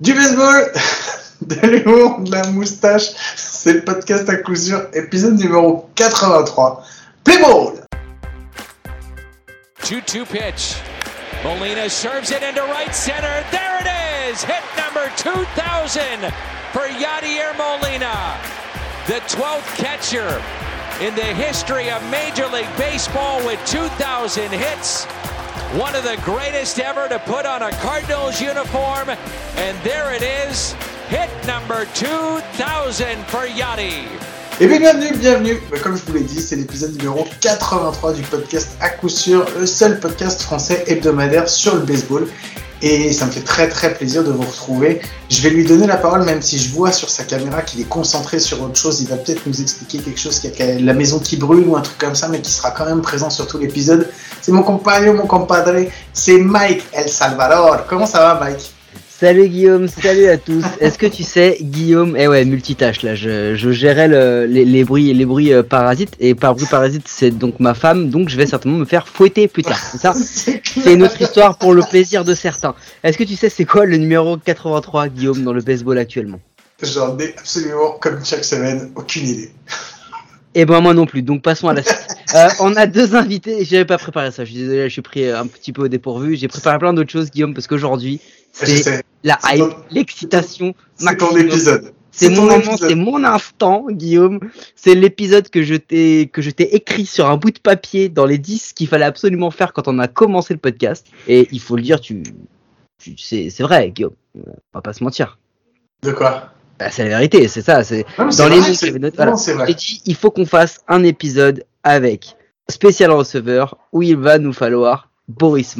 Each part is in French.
Du baseball, de l'humour, de la moustache, c'est le podcast à coup sûr, épisode numéro 83. Play ball! 2-2 pitch. Molina serves it into right center. There it is! Hit number 2000 for Yadier Molina. The 12th catcher in the history of Major League Baseball with 2,000 hits. One of the greatest ever to put on a Cardinals uniform. And there it is, hit number 2,000 for Yadi. Et bien bienvenue, bienvenue. Bah, Comme je vous l'ai dit, c'est l'épisode numéro 83 du podcast à coup sûr, le seul podcast français hebdomadaire sur le baseball. Et ça me fait très très plaisir de vous retrouver. Je vais lui donner la parole, même si je vois sur sa caméra qu'il est concentré sur autre chose. Il va peut-être nous expliquer quelque chose qui a la maison qui brûle ou un truc comme ça, mais qui sera quand même présent sur tout l'épisode. C'est mon compagnon, mon compadre, c'est Mike El Salvador. Comment ça va, Mike? Salut Guillaume, salut à tous. Est-ce que tu sais, Guillaume, eh ouais, multitâche là, je, je gérais le- les, les bruits, les bruits euh, parasites et par bruit parasite c'est donc ma femme, donc je vais certainement me faire fouetter plus tard. C'est ça? C'est une autre histoire pour le plaisir de certains. Est-ce que tu sais c'est quoi le numéro 83 Guillaume dans le baseball actuellement? J'en ai absolument, comme chaque semaine, aucune idée. Eh ben moi non plus, donc passons à la suite. Euh, on a deux invités, j'avais pas préparé ça, je suis désolé, je suis pris un petit peu au dépourvu. J'ai préparé plein d'autres choses Guillaume parce qu'aujourd'hui c'est la hype, l'excitation. c'est ton épisode. C'est mon moment, c'est mon instant, Guillaume. C'est l'épisode que je t'ai que je t'ai écrit sur un bout de papier dans les 10 qu'il fallait absolument faire quand on a commencé le podcast. Et il faut le dire, tu, tu c'est c'est vrai, Guillaume. On va pas se mentir. De quoi? Bah, c'est la vérité, c'est ça. C'est dans les noms voilà. J'ai dit, il faut qu'on fasse un épisode avec spécial receveur où il va nous falloir Boris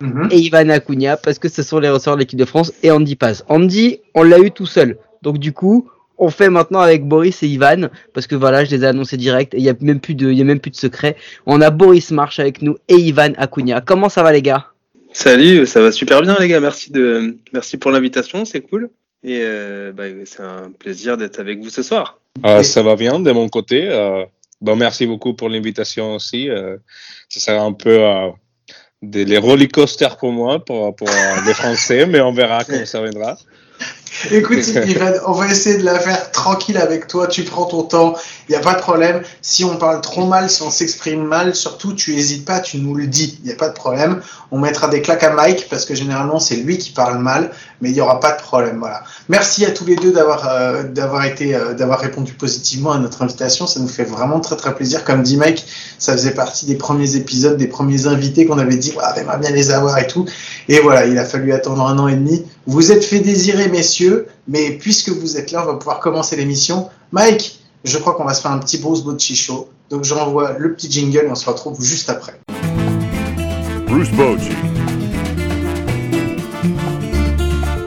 Mhm. et Ivan Acuna parce que ce sont les receveurs de l'équipe de France et Andy Paz. Andy, on l'a eu tout seul. Donc du coup, on fait maintenant avec Boris et Ivan parce que voilà, je les ai annoncés direct et il y a même plus de il y a même plus de secret. On a Boris March avec nous et Ivan Acuna. Comment ça va les gars? Salut, ça va super bien les gars, merci de merci pour l'invitation, c'est cool. Et euh, bah, c'est un plaisir d'être avec vous ce soir. Euh, ça va bien de mon côté. Euh, bon, merci beaucoup pour l'invitation aussi. Euh, ça sera un peu des les roller coasters pour moi, pour, pour euh, les Français, mais on verra comment ça viendra. Écoute, Ivan, on va essayer de la faire tranquille avec toi. Tu prends ton temps, il n'y a pas de problème. Si on parle trop mal, si on s'exprime mal, surtout, tu hésites pas, tu nous le dis. Il n'y a pas de problème. On mettra des claques à Mike parce que généralement, c'est lui qui parle mal, mais il n'y aura pas de problème. Voilà. Merci à tous les deux d'avoir euh, d'avoir été euh, d'avoir répondu positivement à notre invitation. Ça nous fait vraiment très très plaisir. Comme dit Mike, ça faisait partie des premiers épisodes, des premiers invités qu'on avait dit, on aimerait bien les avoir et tout. Et voilà, il a fallu attendre un an et demi. Vous êtes fait désirer, messieurs, mais puisque vous êtes là, on va pouvoir commencer l'émission. Mike, je crois qu'on va se faire un petit Bruce Bocci show. Donc j'envoie le petit jingle et on se retrouve juste après. Bruce Bochy.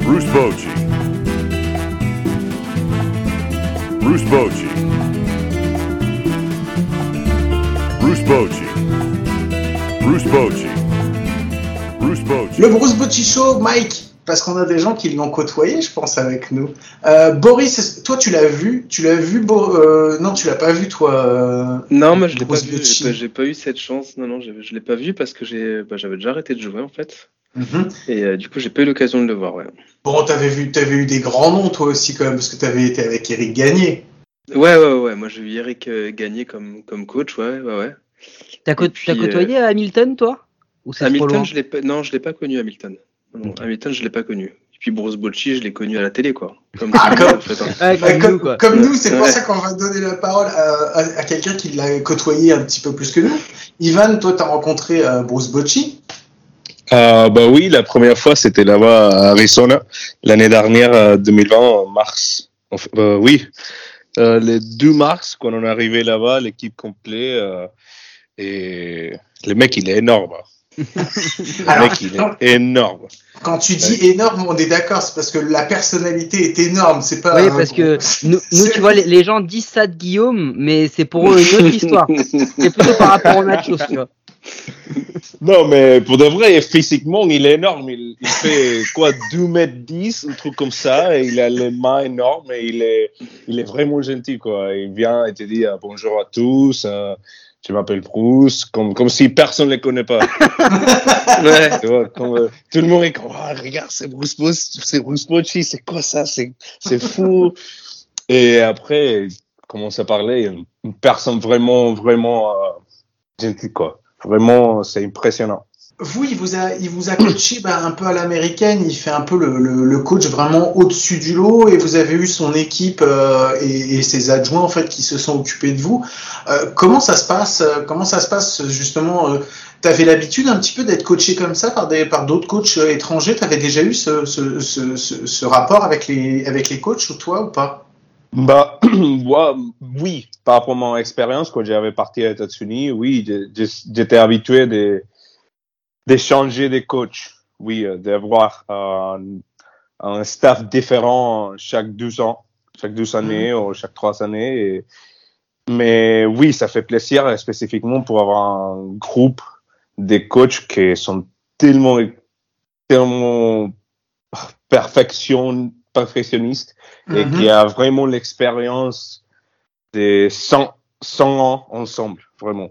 Bruce Bochy. Bruce Bochy. Bruce Bochy. Bruce Bochy. Bruce Bochy. Le Bruce Bocci show, Mike, parce qu'on a des gens qui l'ont côtoyé, je pense, avec nous. Euh, Boris, toi, tu l'as vu Tu l'as vu Bo- euh, Non, tu l'as pas vu, toi. euh, Non, moi je l'ai pas vu, Bocci. j'ai pas, pas eu cette chance. Non, non, j'ai- je l'ai pas vu parce que bah, j'avais déjà arrêté de jouer en fait. mhm. Et euh, du coup, j'ai pas eu l'occasion de le voir. Ouais, Bon, t'avais vu, t'avais eu des grands noms, toi aussi, quand même, parce que t'avais été avec Eric Gagné. ouais, ouais, ouais. Moi, j'ai vu Eric euh, gagner comme comme coach. Ouais, ouais, ouais. T'as côtoyé Hamilton toi? Ou c'est trop loin? Hamilton, je l'ai pas, non, je l'ai pas connu Hamilton. Non, Hamilton, je l'ai pas connu. Et puis Bruce Bocci, je l'ai connu à la télé, quoi. Comme, Ah, comme- en fait, hein. Ouais, comme comme, nous, quoi. comme nous, c'est pour ça qu'on va donner la parole à, à- à quelqu'un qui l'a côtoyé un petit peu plus que nous. Ivan, toi, t'as rencontré euh, Bruce Bocci. Euh, bah oui, la première fois, c'était là-bas à Arizona, l'année dernière, euh, 2020, en mars. Enfin, euh, oui, euh, le 2 mars, quand on est arrivé là-bas, l'équipe complète. euh, et le mec, il est énorme. Le Alors, mec, il est énorme. quand tu dis énorme, on est d'accord, c'est parce que la personnalité est énorme, c'est pas. Oui, parce que nous, tu vois, les, les gens disent ça de Guillaume, mais c'est pour eux une autre histoire. C'est plutôt par rapport au nachos, tu vois. Non, mais pour de vrai, physiquement, il est énorme. Il, il fait quoi, 2 mètres 10, un truc comme ça, et il a les mains énormes, et il est, il est vraiment gentil, quoi. Il vient et te dit euh, bonjour à tous. euh, je m'appelle Bruce, comme, comme si personne ne les connaît pas. Ouais. Tu vois, comme, euh, tout le monde est comme, Ah, regarde, c'est Bruce c'est Bruce c'est quoi ça, c'est, c'est fou. Et après, il commence à parler, une, une personne vraiment, vraiment, euh, gentille, quoi. Vraiment, c'est impressionnant. Vous, il vous a, il vous a coaché bah, un peu à l'américaine. Il fait un peu le, le, le coach vraiment au-dessus du lot. Et vous avez eu son équipe euh, et, et ses adjoints en fait qui se sont occupés de vous. Euh, comment ça se passe euh, Comment ça se passe justement euh, T'avais l'habitude un petit peu d'être coaché comme ça par des par d'autres coachs euh, étrangers? T'avais déjà eu ce, ce, ce, ce, rapport avec les avec les coachs ou toi ou pas? Bah, oui, par rapport à mon expérience, quand j'avais parti aux États-Unis, oui, j'étais habitué de, de changer de coach. Oui, euh, d'avoir un, un staff différent chaque deux ans, chaque deux années ou chaque trois années. Et- mais oui, ça fait plaisir euh, spécifiquement pour avoir un groupe de coachs qui sont tellement, tellement perfection, perfectionnistes et qui a vraiment l'expérience de 100, 100 ans ensemble, vraiment.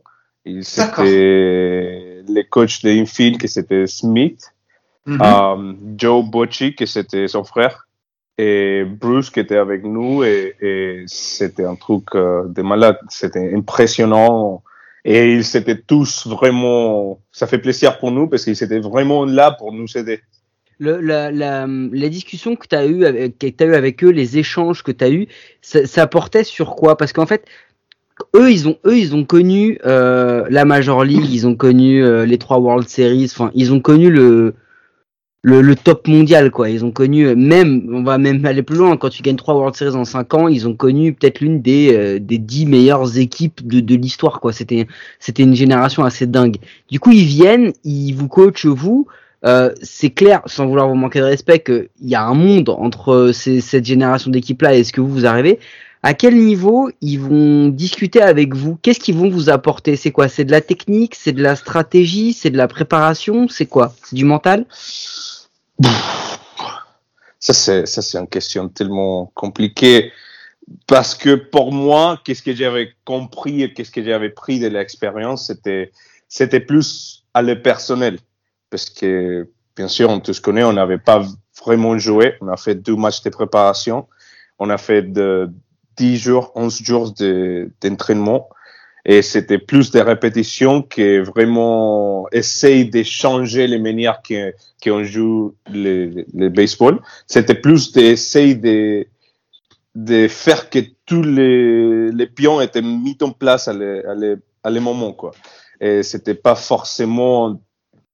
Les coachs de infield, que c'était Smith, Mhm. euh, Joe Bocci, que c'était son frère, et Bruce, qui était avec nous, et, et c'était un truc euh, de malade. C'était impressionnant. Et ils étaient tous vraiment, ça fait plaisir pour nous parce qu'ils étaient vraiment là pour nous aider. Le, la, la, les discussions que tu as eues avec, que eu avec eux, les échanges que tu as eus, ça, ça portait sur quoi? Parce qu'en fait, eux, ils ont, eux, ils ont connu euh, la Major League, ils ont connu euh, les trois World Series, enfin, ils ont connu le, le, le top mondial, quoi. Ils ont connu, euh, même, on va même aller plus loin, quand tu gagnes trois World Series en cinq ans, ils ont connu peut-être l'une des, euh, des dix meilleures équipes de, de l'histoire, quoi. C'était, c'était une génération assez dingue. Du coup, ils viennent, ils vous coachent, vous. Euh, c'est clair, sans vouloir vous manquer de respect, qu'il y a un monde entre ces- cette génération d'équipes-là et ce que vous, vous arrivez. À quel niveau ils vont discuter avec vous? Qu'est-ce qu'ils vont vous apporter? C'est quoi? C'est de la technique? C'est de la stratégie? C'est de la préparation? C'est quoi? C'est du mental? Ça, c'est, ça, c'est une question tellement compliquée. Parce que pour moi, qu'est-ce que j'avais compris et qu'est-ce que j'avais pris de l'expérience, c'était, c'était plus à le personnel. Parce que, bien sûr, on tous connaît, on n'avait pas vraiment joué. On a fait deux matchs de préparation. On a fait de 10 jours, 11 jours de, d'entraînement. Et c'était plus des répétitions que vraiment essayer de changer les manières qu'on joue le, le baseball. C'était plus d'essayer de, de faire que tous les, les pions étaient mis en place à les, à les, à les moments, quoi. Et c'était pas forcément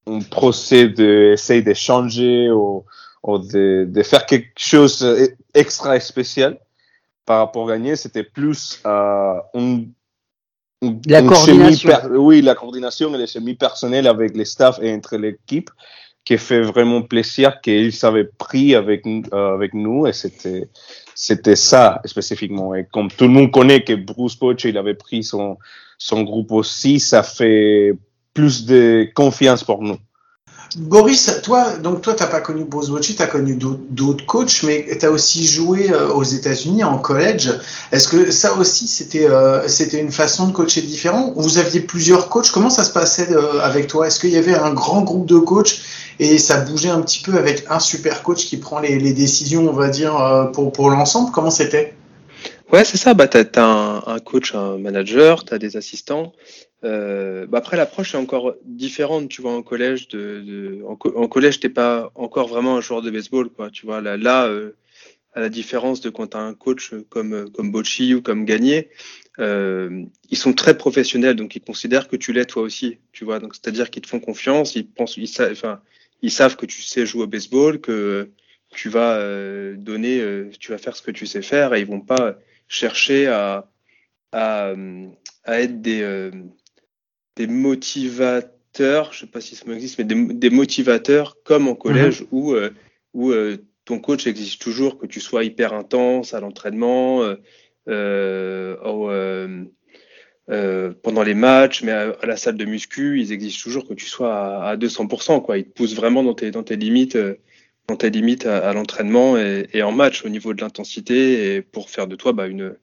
un procès d'essayer de changer ou, ou de, de faire quelque chose extra spécial par rapport à gagner. C'était plus euh, un une- La une coordination. oui, la coordination et les chemies personnelles avec les staffs et entre l'équipe qui fait vraiment plaisir qu'ils avaient pris avec, euh, avec nous et c'était, c'était ça spécifiquement. Et comme tout le monde connaît que Bruce Bocce, il avait pris son, son groupe aussi, ça fait plus de confiance pour nous. Boris, toi, donc toi, t'as pas connu Bocci, t'as connu d'autres coachs, mais t'as aussi joué euh, aux États-Unis en collège. Est-ce que ça aussi, c'était euh, c'était une façon de coacher différente Vous aviez plusieurs coachs? Comment ça se passait euh, avec toi? Est-ce qu'il y avait un grand groupe de coachs et ça bougeait un petit peu avec un super coach qui prend les, décisions, on va dire, pour pour l'ensemble? Comment c'était? Ouais, c'est ça. Bah, t'as, t'as un, un coach, un manager, t'as des assistants. Euh, bah après, l'approche est encore différente, tu vois, en collège. De, de- en, en collège, t'es pas encore vraiment un joueur de baseball, quoi. Tu vois, là, là euh, à la différence de quand t'as un coach comme comme Bocci ou comme Gagné, euh, ils sont très professionnels, donc ils considèrent que tu l'es toi aussi, tu vois. Donc c'est-à-dire qu'ils te font confiance, ils pensent, ils savent, enfin, ils savent que tu sais jouer au baseball, que tu vas euh, donner, euh, tu vas faire ce que tu sais faire, et ils vont pas chercher à, à, à être des, euh, des motivateurs, je sais pas si ce mot existe, mais des, des motivateurs comme en collège où, euh, où euh, ton coach exige toujours que tu sois hyper intense à l'entraînement, euh, pendant les matchs, mais à, à la salle de muscu, ils exigent toujours que tu sois à, à 200%. Quoi. Ils te poussent vraiment dans tes, dans tes limites, dans tes limites à, à l'entraînement et, et en match au niveau de l'intensité et pour faire de toi bah, une,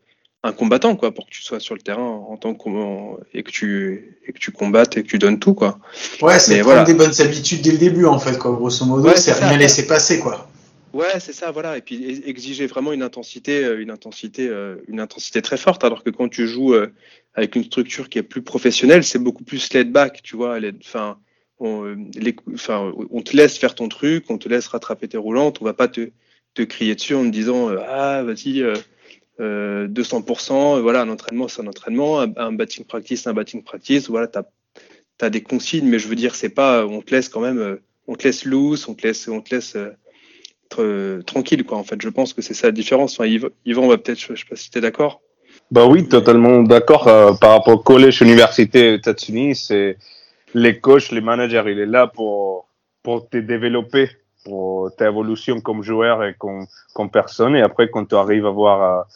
un combattant, quoi, pour que tu sois sur le terrain en tant que et que tu et que tu combattes et que tu donnes tout, quoi. Ouais, c'est voilà. des bonnes habitudes dès le début, en fait, quoi. Grosso modo, Ouais, c'est rien laisser passer, quoi. Ouais, c'est ça, voilà. Et puis exiger vraiment une intensité, euh, une intensité, euh, une intensité très forte. Alors que quand tu joues euh, avec une structure qui est plus professionnelle, c'est beaucoup plus laid back, tu vois. Enfin, on, les- enfin, on te laisse faire ton truc, on te laisse rattraper tes roulantes. On va pas te, te crier dessus en te disant ah vas-y. Euh, euh, 200%, euh, voilà, un entraînement, c'est un entraînement, un, batting practice, un batting practice, voilà, tu as, des consignes, mais je veux dire, c'est pas, on te laisse quand même, euh, on te laisse loose, on te laisse, on te laisse euh, tranquille, quoi, en fait. Je pense que c'est ça la différence. Enfin, Yvan, Yvan, on va peut-être, je, je sais pas si tu es d'accord. Bah oui, totalement d'accord. euh, par rapport au collège, université, États-Unis, c'est les coachs, les managers, il est là pour, pour te développer, pour ta évolution comme joueur et comme, comme personne. Et après, quand tu arrives à voir à,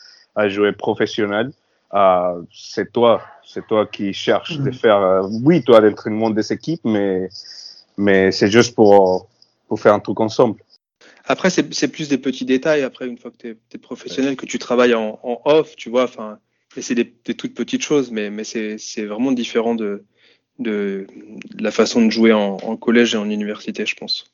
à jouer professionnel, euh, c'est toi, c'est toi qui cherches de Mhm. faire, euh, oui, toi, l'entraînement des équipes, mais, mais c'est juste pour, pour faire un truc ensemble. Après, c'est c'est plus des petits détails. Après, une fois que tu es, professionnel, que tu travailles en, en off, tu vois, enfin, et c'est des, des toutes petites choses, mais, mais c'est c'est vraiment différent de, de, de la façon de jouer en, en collège et en université, je pense.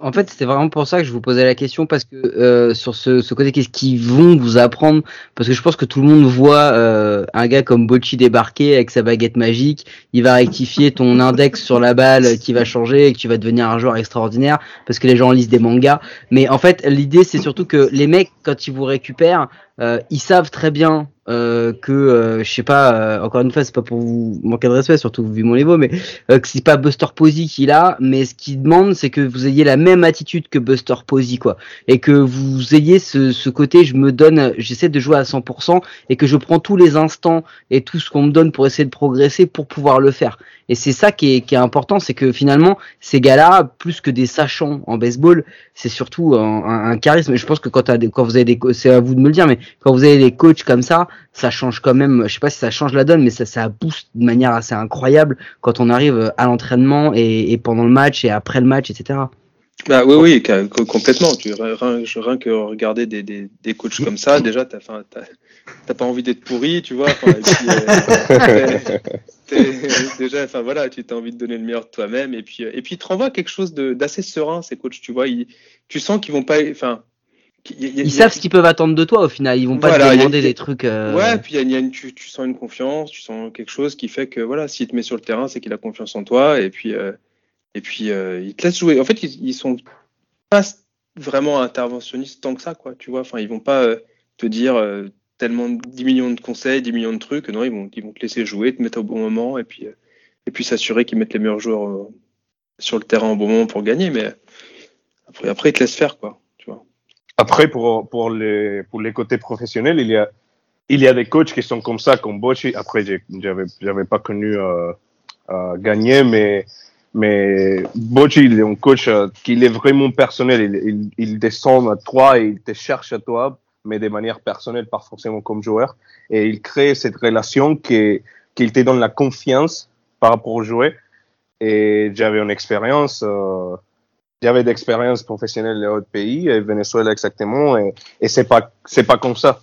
En fait, c'était vraiment pour ça que je vous posais la question parce que euh, sur ce, côté, qu'est-ce qu'ils vont vous apprendre? Parce que je pense que tout le monde voit euh, un gars comme Bocci débarquer avec sa baguette magique. Il va rectifier ton index sur la balle qui va changer et que tu vas devenir un joueur extraordinaire parce que les gens lisent des mangas. Mais en fait, l'idée, c'est surtout que les mecs, quand ils vous récupèrent, euh, ils savent très bien euh, que euh, je sais pas euh, encore une fois c'est pas pour vous manquer de respect surtout vu mon niveau mais euh, que c'est pas Buster Posey qui l'a mais ce qu'il demande c'est que vous ayez la même attitude que Buster Posey quoi. Et que vous ayez ce, ce côté je me donne j'essaie de jouer à 100% et que je prends tous les instants et tout ce qu'on me donne pour essayer de progresser pour pouvoir le faire. Et c'est ça qui est, qui est important c'est que finalement ces gars-là plus que des sachants en baseball c'est surtout un, un, charisme. Et je pense que quand, des, quand vous avez des c'est à vous de me le dire mais quand vous avez des coachs comme ça ça change quand même, je sais pas si ça change la donne, mais ça, ça booste de manière assez incroyable quand on arrive à l'entraînement et, pendant le match et après le match, etc. Bah oui, oui, complètement. Tu, rien, que regarder des, des, des coachs comme ça, déjà, t'as pas envie d'être pourri, tu vois. euh, déjà, enfin voilà, tu as envie de donner le meilleur de toi-même. Et puis, euh, et puis, ils te quelque chose d'assez serein, ces coachs, tu vois. Tu sens qu'ils vont pas. Enfin, y a- il y a- Ils savent ce qu'ils peuvent attendre de toi au final, ils vont pas Voilà, te demander des trucs. euh, Ouais, puis y a, une, tu, tu sens une confiance, tu sens quelque chose qui fait que voilà, s'il te met sur le terrain, c'est qu'il a confiance en toi et puis euh, et puis euh, il te laisse jouer. En fait, ils, ils sont pas vraiment interventionnistes tant que ça, quoi. Tu vois, enfin, ils vont pas euh, te dire euh, tellement 10 millions de conseils, 10 millions de trucs. Non, ils vont ils vont te laisser jouer, te mettre au bon moment et puis euh, et puis s'assurer qu'ils mettent les meilleurs joueurs sur le terrain au bon moment pour gagner. Mais après, après ils te laissent faire, quoi. Après, pour, pour, les, pour les côtés professionnels, il y a, il y a des coachs qui sont comme ça, comme Bocci. Après, j'avais, pas connu euh, euh, gagner, mais, mais Bocci, il est un coach euh, qui est vraiment personnel. Il, il, il descend à toi et il te cherche à toi, mais de manière personnelle, pas forcément comme joueur. Et il crée cette relation qui, qu'il te donne la confiance par rapport au joueur. Et j'avais une expérience. Euh, j'avais d'expérience professionnelle dans d'autres pays, et Venezuela exactement, et, et c'est pas, c'est pas comme ça.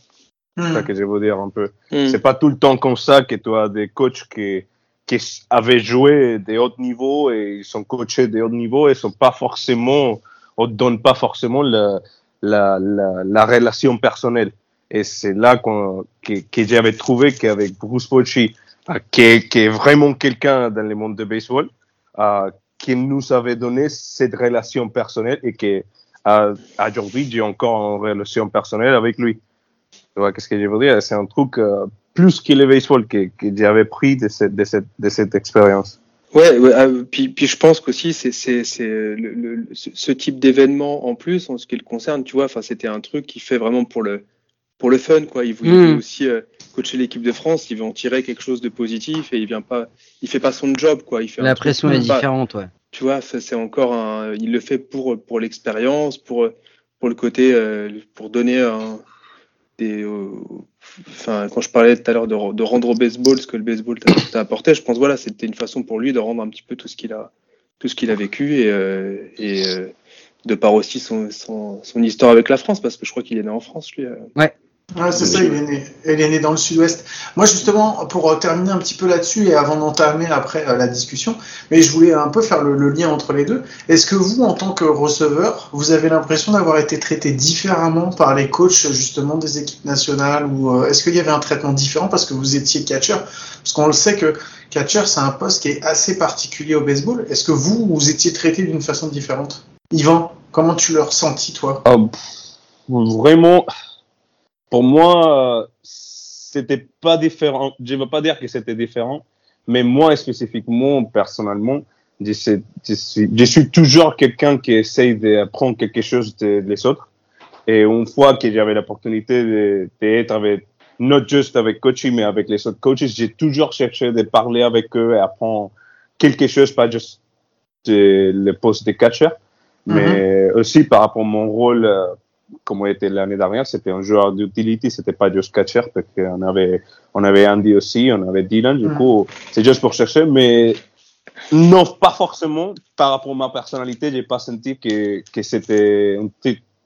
C'est ça Hmm. que je veux dire un peu. Mm. C'est pas tout le temps comme ça que tu as des coachs qui, qui avaient joué des hauts niveaux et ils sont coachés des hauts niveaux et sont pas forcément, on donne pas forcément la, la, la, la relation personnelle. Et c'est là qu'on, que, que j'avais trouvé qu'avec Bruce Bocci, euh, qui, est, qui est vraiment quelqu'un dans le monde de baseball, euh, qui nous avait donné cette relation personnelle et que aujourd'hui j'ai encore une relation personnelle avec lui. Tu vois, qu'est-ce que je veux dire? C'est un truc euh, plus que le baseball que, j'avais pris de cette, de cette, de cette expérience. Ouais, euh, puis, puis je pense qu'aussi c'est c'est le, ce, type d'événement en plus en ce qui le concerne, tu vois, c'était un truc qui fait vraiment pour le pour le fun quoi. Il voulait Mm. aussi euh, coacher l'équipe de France, il veut en tirer quelque chose de positif et il vient pas, il fait pas son job quoi. Il fait un La pression est pas- différente, ouais. tu vois, c'est encore un, il le fait pour pour l'expérience, pour pour le côté, euh, pour donner un des, euh, enfin quand je parlais tout à l'heure de, de rendre au baseball ce que le baseball t'a apporté, je pense voilà, c'était une façon pour lui de rendre un petit peu tout ce qu'il a tout ce qu'il a vécu et euh, et euh, de par aussi son, son son histoire avec la France parce que je crois qu'il est né en France lui. euh. Ouais, c'est ça, il est, né, il est né dans le sud-ouest. Moi, justement, pour euh, terminer un petit peu là-dessus et avant d'entamer après euh, la discussion, mais je voulais un peu faire le, le lien entre les deux. Est-ce que vous, en tant que receveur, vous avez l'impression d'avoir été traité différemment par les coachs justement des équipes nationales ou euh, est-ce qu'il y avait un traitement différent parce que vous étiez catcher Parce qu'on le sait que catcher, c'est un poste qui est assez particulier au baseball. Est-ce que vous, vous étiez traité d'une façon différente? Yvan, comment tu l'as ressenti, toi? Ah, vraiment, pour moi, c'était pas différent. Je veux pas dire que c'était différent, mais moi spécifiquement, personnellement, je sais- je suis, je suis toujours quelqu'un qui essaye d'apprendre quelque chose de- des autres. Et une fois que j'avais l'opportunité de- d'être avec, not just avec coaching, mais avec les autres coaches, j'ai toujours cherché de parler avec eux et apprendre quelque chose, pas juste de- le poste de catcher, mais aussi par rapport à mon rôle, euh, comme était l'année dernière, c'était un joueur d'utility, c'était pas juste catcher, parce qu'on avait, on avait Andy aussi, on avait Dylan, du Mhm. coup, c'est juste pour chercher, mais non, pas forcément. Par rapport à ma personnalité, j'ai pas senti que, que c'était,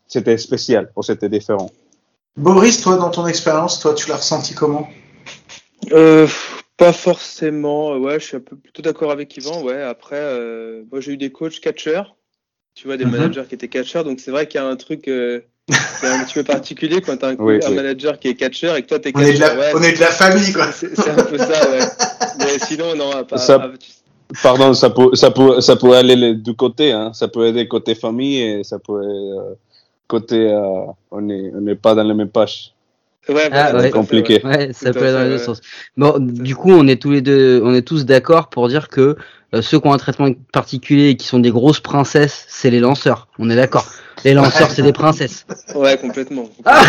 c'était spécial ou c'était différent. Boris, toi, dans ton expérience, toi, tu l'as ressenti comment? Euh, pas forcément. Ouais, je suis un peu plutôt d'accord avec Yvan. Ouais, après, euh, moi j'ai eu des coachs catcheurs, tu vois, des Mhm. managers qui étaient catcheurs. Donc c'est vrai qu'il y a un truc euh, qui est un petit peu particulier quand t'as un, Oui, un oui. manager qui est catcheur et que toi t'es on est, de catcheur. la, ouais, on est de la famille, quoi. c'est un peu ça, ouais. Mais sinon, non. Ça- ah, tu- Pardon, ça peut, ça peut, ça peut aller les deux côtés, hein. Ça peut aider côté famille et ça peut euh, côté, euh, on n'est on n'est pas dans les mêmes pages. Ouais, Ah, ouais. Compliqué. Ouais, ça peut aller dans les deux sens. Bon, du coup, on est tous les deux, on est tous d'accord pour dire que euh, ceux qui ont un traitement particulier et qui sont des grosses princesses, c'est les lanceurs. On est d'accord. Les lanceurs, c'est des princesses. Ouais, complètement. Ah.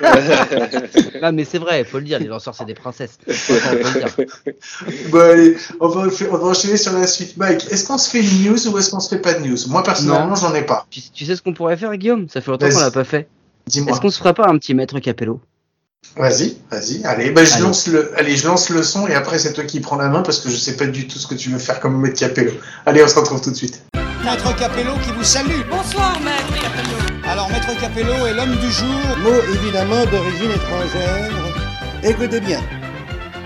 Non, mais c'est vrai, faut le dire. Les lanceurs, c'est des princesses. Franchement, faut le dire. Bon, allez, on va, on va enchaîner sur la suite. Mike, est-ce qu'on se fait une news ou est-ce qu'on se fait pas de news? Moi, personnellement, Non. j'en ai pas. Tu, tu sais ce qu'on pourrait faire, Guillaume? Ça fait longtemps qu'on l'a pas fait. Dis-moi. Est-ce qu'on se ferait pas un petit maître capello? Vas-y, vas-y. Allez, bah, je Allez. lance le, allez, je lance le son et après c'est toi qui prends la main parce que je sais pas du tout ce que tu veux faire comme maître Capello. Allez, on se retrouve tout de suite. Maître Capello qui vous salue. Bonsoir, maître Capello. Alors, Maître Capello est l'homme du jour. Mot évidemment d'origine étrangère. Écoutez bien.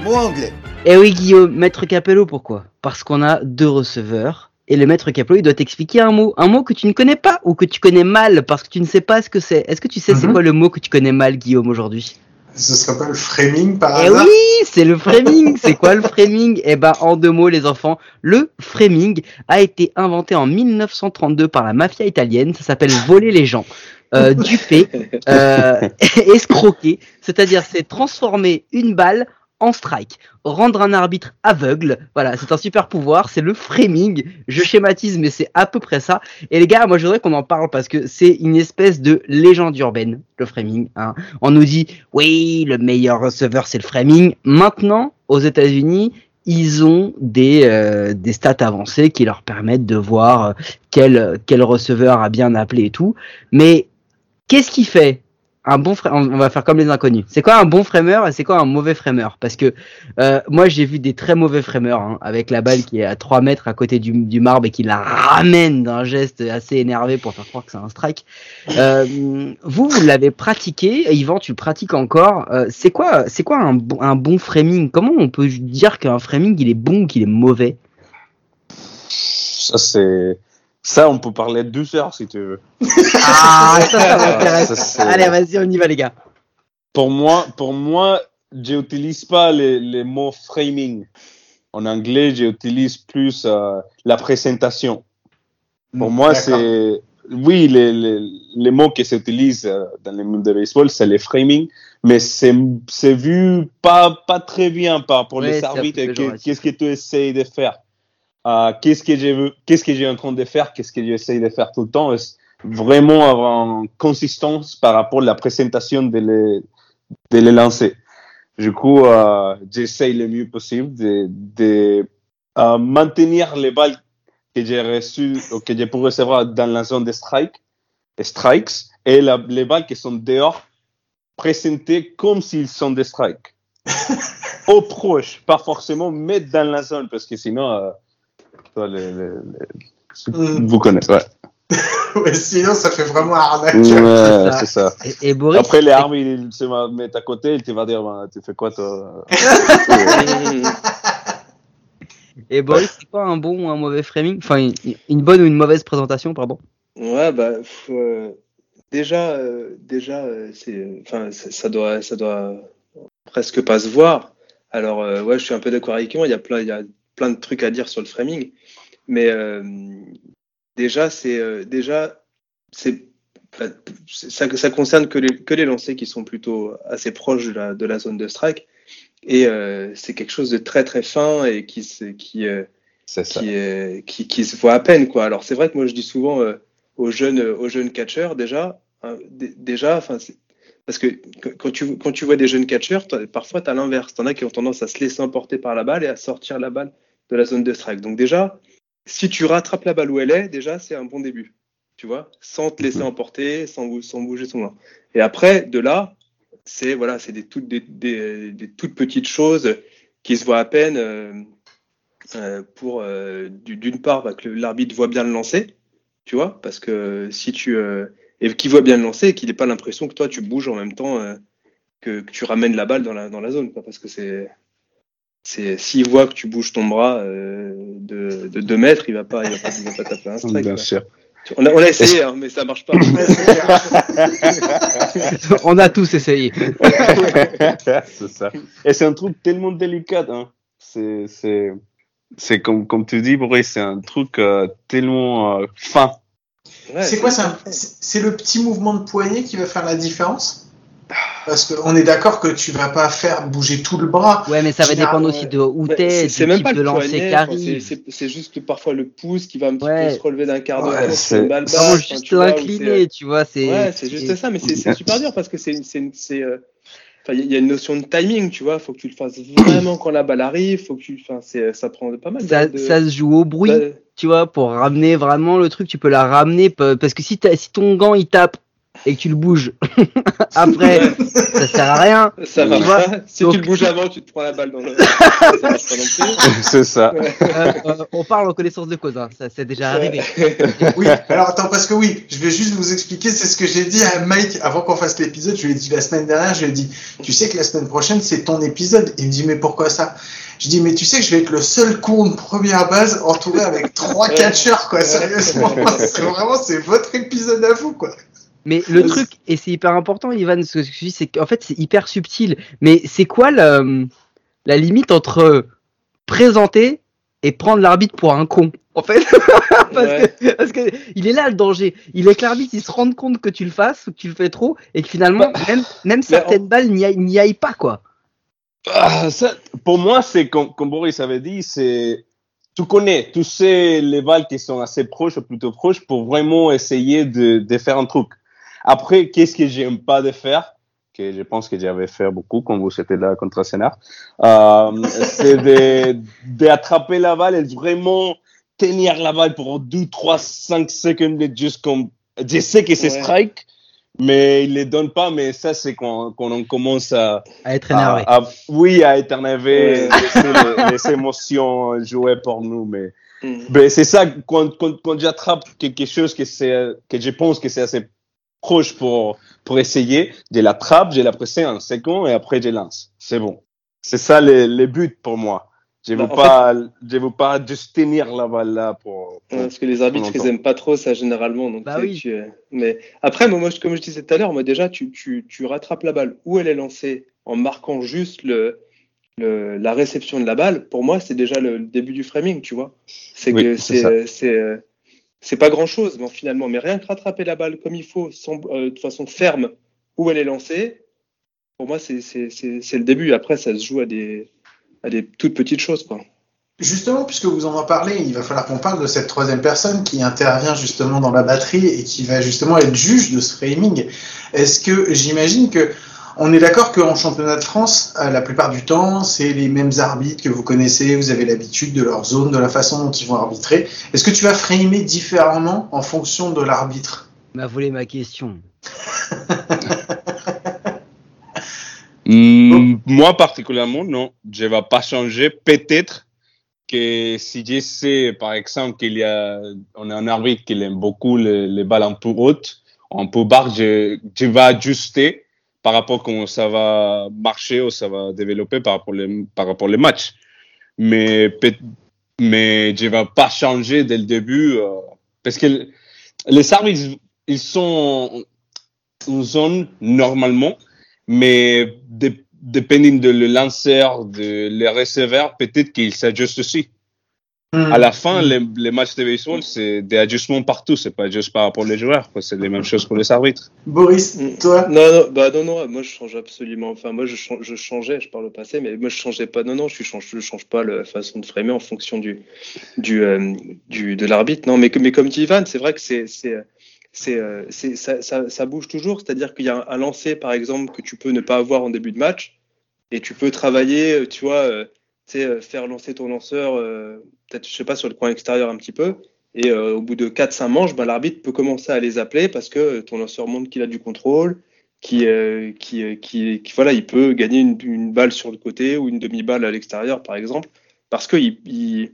Mot anglais. Eh oui, Guillaume, maître capello, pourquoi? Parce qu'on a deux receveurs. Et le maître capello, il doit t'expliquer un mot. Un mot que tu ne connais pas ou que tu connais mal parce que tu ne sais pas ce que c'est. Est-ce que tu sais c'est Mhm. quoi le mot que tu connais mal, Guillaume, aujourd'hui? Ce serait pas le framing par Eh hasard oui, c'est le framing. c'est quoi le framing? Eh ben, en deux mots, les enfants, le framing a été inventé en 1932 par la mafia italienne. Ça s'appelle voler les gens, euh, duper, euh, escroquer. C'est-à-dire, c'est transformer une balle en strike, rendre un arbitre aveugle. Voilà, c'est un super pouvoir. C'est le framing. Je schématise, mais c'est à peu près ça. Et les gars, moi, je voudrais qu'on en parle parce que c'est une espèce de légende urbaine, le framing. Hein. On nous dit, oui, le meilleur receveur, c'est le framing. Maintenant, aux États-Unis, ils ont des, euh, des stats avancées qui leur permettent de voir euh, quel, quel receveur a bien appelé et tout. Mais qu'est-ce qui fait un bon on va faire comme les inconnus. C'est quoi un bon frameur et c'est quoi un mauvais frameur? Parce que euh, moi j'ai vu des très mauvais frameurs hein, avec la balle qui est à 3 mètres à côté du, du marbre et qui la ramène d'un geste assez énervé pour faire croire que c'est un strike. Euh, vous, vous l'avez pratiqué, Yvan, tu pratiques encore. Euh, c'est quoi, c'est quoi un, un bon framing? Comment on peut dire qu'un framing il est bon ou qu'il est mauvais? Ça, c'est, ça, on peut parler deux heures si tu veux. Ah, ça, ça m'intéresse. Ça, c'est- Allez, vas-y, on y va les gars. Pour moi, pour moi, j'utilise pas les, les mots framing. En anglais, j'utilise plus euh, la présentation. Pour moi, D'accord. c'est oui, les, les, les mots qui s'utilisent euh, dans le monde de baseball, c'est les framing, mais c'est c'est vu pas pas très bien par pour les arbitres. Qu'est-ce que tu essayes de faire? Qu'est-ce que j'ai Qu'est-ce que j'ai en train de faire Qu'est-ce que j'essaye de faire tout le temps Vraiment avoir une consistance par rapport à la présentation de les de les lancer. Du coup, euh, j'essaye le mieux possible de, de euh, maintenir les balles que j'ai reçues ou que j'ai pu recevoir dans la zone de strike, strikes et la- les balles qui sont dehors présentées comme s'ils sont des strikes. Au proche, pas forcément, mais dans la zone parce que sinon, euh, toi, les- les- les- Mm. vous connaissez. Ouais. Sinon, ça fait vraiment arnaque. Ouais, c'est ça. Et, et Boris, Après, les armes, ils se mettent à côté, il te va dire, bah, tu fais quoi, toi et Boris, c'est quoi un bon ou un mauvais framing? Enfin, une, une bonne ou une mauvaise présentation, pardon. Ouais, bah, pff, euh, déjà, euh, déjà, euh, c'est, enfin, ça ça doit, ça doit presque pas se voir. Alors, euh, ouais, je suis un peu d'accord avec moi. Il y a plein, il y a plein de trucs à dire sur le framing, mais euh, déjà, c'est, euh, déjà, c'est, ça, ça concerne que les, que les lancers qui sont plutôt assez proches de la, de la zone de strike, et euh, c'est quelque chose de très très fin et qui, se- qui, euh, ça. qui, est- qui, qui se voit à peine quoi. Alors c'est vrai que moi je dis souvent euh, aux jeunes aux jeunes catcheurs déjà hein, dé- déjà enfin c'est- parce que qu- quand tu quand tu vois des jeunes catcheurs parfois tu as l'inverse, t'en as qui ont tendance à se laisser emporter par la balle et à sortir la balle de la zone de strike. Donc déjà si tu rattrapes la balle où elle est, déjà c'est un bon début. Tu vois, sans te laisser emporter, sans, bou- sans bouger son. Et après, de là, c'est voilà, c'est des toutes des, des, des toutes petites choses qui se voient à peine. euh, euh, pour euh, du- d'une part bah, que l'arbitre voit bien le lancer, tu vois, parce que si tu euh, et qu'il voit bien le lancer et qu'il n'ait pas l'impression que toi tu bouges en même temps euh, que, que tu ramènes la balle dans la dans la zone, quoi, parce que c'est c'est s'il voit que tu bouges ton bras euh, de, de 2 mètres, il va pas il va pas, il va pas taper un strike. Bien quoi. sûr. On a, on a essayé, hein, mais ça marche pas. On a tous essayé. c'est ça. Et c'est un truc tellement délicat. Hein. C'est, c'est, c'est comme, comme tu dis, Boris, c'est un truc euh, tellement euh, fin. Ouais, c'est quoi ça C'est le petit mouvement de poignet qui va faire la différence Parce qu'on est d'accord que tu vas pas faire bouger tout le bras. Ouais, mais ça va dépendre aussi de où t'es, c'est- du même type pas de le lancer c'est- juste parfois le pouce qui va un petit Ouais. peu se relever d'un quart d'heure Ouais, c'est-. Vraiment enfin, juste c'est- tu vois, c'est. Ouais, c'est juste ça, mais c'est super dur parce que c'est euh, enfin, il y a une notion de timing, tu vois. Faut que tu le fasses vraiment quand la balle arrive. Faut que tu, enfin, ça prend pas mal. de- Ça, de- ça se joue au bruit, de- tu vois, pour ramener vraiment le truc. Tu peux la ramener parce que si, si ton gant il tape et que tu le bouges après, ça sert à rien. ça Tu marche vois, pas. Si donc- tu le bouges avant, tu te prends la balle dans le. c'est ça. Euh, euh, on parle en connaissance de cause, hein. ça c'est déjà arrivé. Oui, alors attends, parce que oui, je vais juste vous expliquer, c'est ce que j'ai dit à Mike avant qu'on fasse l'épisode. Je lui ai dit la semaine dernière, je lui ai dit, tu sais que la semaine prochaine, c'est ton épisode. Il me dit, mais pourquoi ça? Je dis, mais tu sais que je vais être le seul con de première base entouré avec trois catcheurs, quoi. Sérieusement, c'est vraiment, c'est votre épisode à vous, quoi. Mais le truc, et c'est hyper important, Ivan, ce que je dis, c'est qu'en fait c'est hyper subtil. Mais c'est quoi la, la limite entre présenter et prendre l'arbitre pour un con En fait, parce, Ouais. que, parce que il est là le danger. Il est que l'arbitre il se rende compte que tu le fasses ou que tu le fais trop et que finalement Bah, même, même certaines balles n'y aillent, n'y aillent pas quoi. Ah, ça, pour moi, c'est comme, comme Boris avait dit, c'est tu connais, tu sais les balles qui sont assez proches ou plutôt proches pour vraiment essayer de, de faire un truc. Après, qu'est-ce que j'aime pas de faire, que je pense que j'avais fait beaucoup quand vous étiez là contre Sénat, euh, c'est de d'attraper la balle et vraiment tenir la balle pour 2, 3, 5 secondes, juste comme, je sais que c'est Ouais. strike, mais il les donne pas, mais ça, c'est quand, quand on commence à, À être énervé. à- à- oui, à être énervé, laisser les, les émotions jouer pour nous. Mais, Mm. mais c'est ça, quand, quand, quand j'attrape quelque chose que, c'est, que je pense que c'est assez proche pour, pour essayer, je l'attrape, je la presse un second et après je lance. C'est bon. C'est ça le, le but pour moi. Je veux Bah, pas, je veux pas juste tenir la balle là pour. parce que les arbitres, On ils entend. aiment pas trop ça généralement. Donc, Bah oui. tu, euh, mais après, moi, comme je disais tout à l'heure, moi déjà, tu, tu, tu rattrapes la balle où elle est lancée? En marquant juste le, le, la réception de la balle. Pour moi, c'est déjà le, le début du framing, tu vois. C'est Oui, que c'est c'est pas grand chose, bon, finalement. Mais rien que rattraper la balle comme il faut, sans, euh, de façon ferme, où elle est lancée. Pour moi, c'est le début. Après, ça se joue à des à des toutes petites choses, quoi. Justement, puisque vous en parlez, il va falloir qu'on parle de cette troisième personne qui intervient justement dans la batterie et qui va justement être juge de ce framing. Est-ce que j'imagine que on est d'accord qu'en championnat de France, euh, la plupart du temps, c'est les mêmes arbitres que vous connaissez, vous avez l'habitude de leur zone, de la façon dont ils vont arbitrer. Est-ce que tu vas framer différemment en fonction de l'arbitre? M'a volé ma question. Hmm, Moi particulièrement, non. Je vais pas changer. Peut-être que si je sais, par exemple, qu'il y a, on a un arbitre qui aime beaucoup les, les balles un peu hautes, un peu bas, je, je vais ajuster par rapport à comment ça va marcher ou ça va développer par rapport les, par rapport matchs. Mais, mais je vais pas changer dès le début, euh, parce que les arbitres, ils sont en zone normalement, mais dé- dépendant de le lanceur, de les receveurs, peut-être qu'ils s'ajustent aussi. À la fin, les, les matchs de baseball, c'est des ajustements partout, c'est pas juste par rapport aux joueurs, c'est les mêmes choses pour les arbitres. Boris, Mm. toi? Non, non, bah non, non, moi je change absolument. Enfin, moi je, chan- je changeais, je parle au passé, mais moi je changeais pas. Non, non, je change, je change pas la façon de framer en fonction du, du, euh, du de l'arbitre. Non, mais, mais comme dit Ivan, c'est vrai que c'est, c'est, c'est, euh, c'est, ça, ça, ça bouge toujours. C'est-à-dire qu'il y a un, un lancer, par exemple, que tu peux ne pas avoir en début de match, et tu peux travailler, euh, tu vois, euh, tu sais, faire lancer ton lanceur, euh, peut-être, je sais pas, sur le coin extérieur un petit peu. Et euh, au bout de 4-5 manches, bah, l'arbitre peut commencer à les appeler parce que ton lanceur montre qu'il a du contrôle, qui, euh, qui, euh, qui, qui- voilà, il peut gagner une, une balle sur le côté ou une demi-balle à l'extérieur, par exemple, parce qu'il il,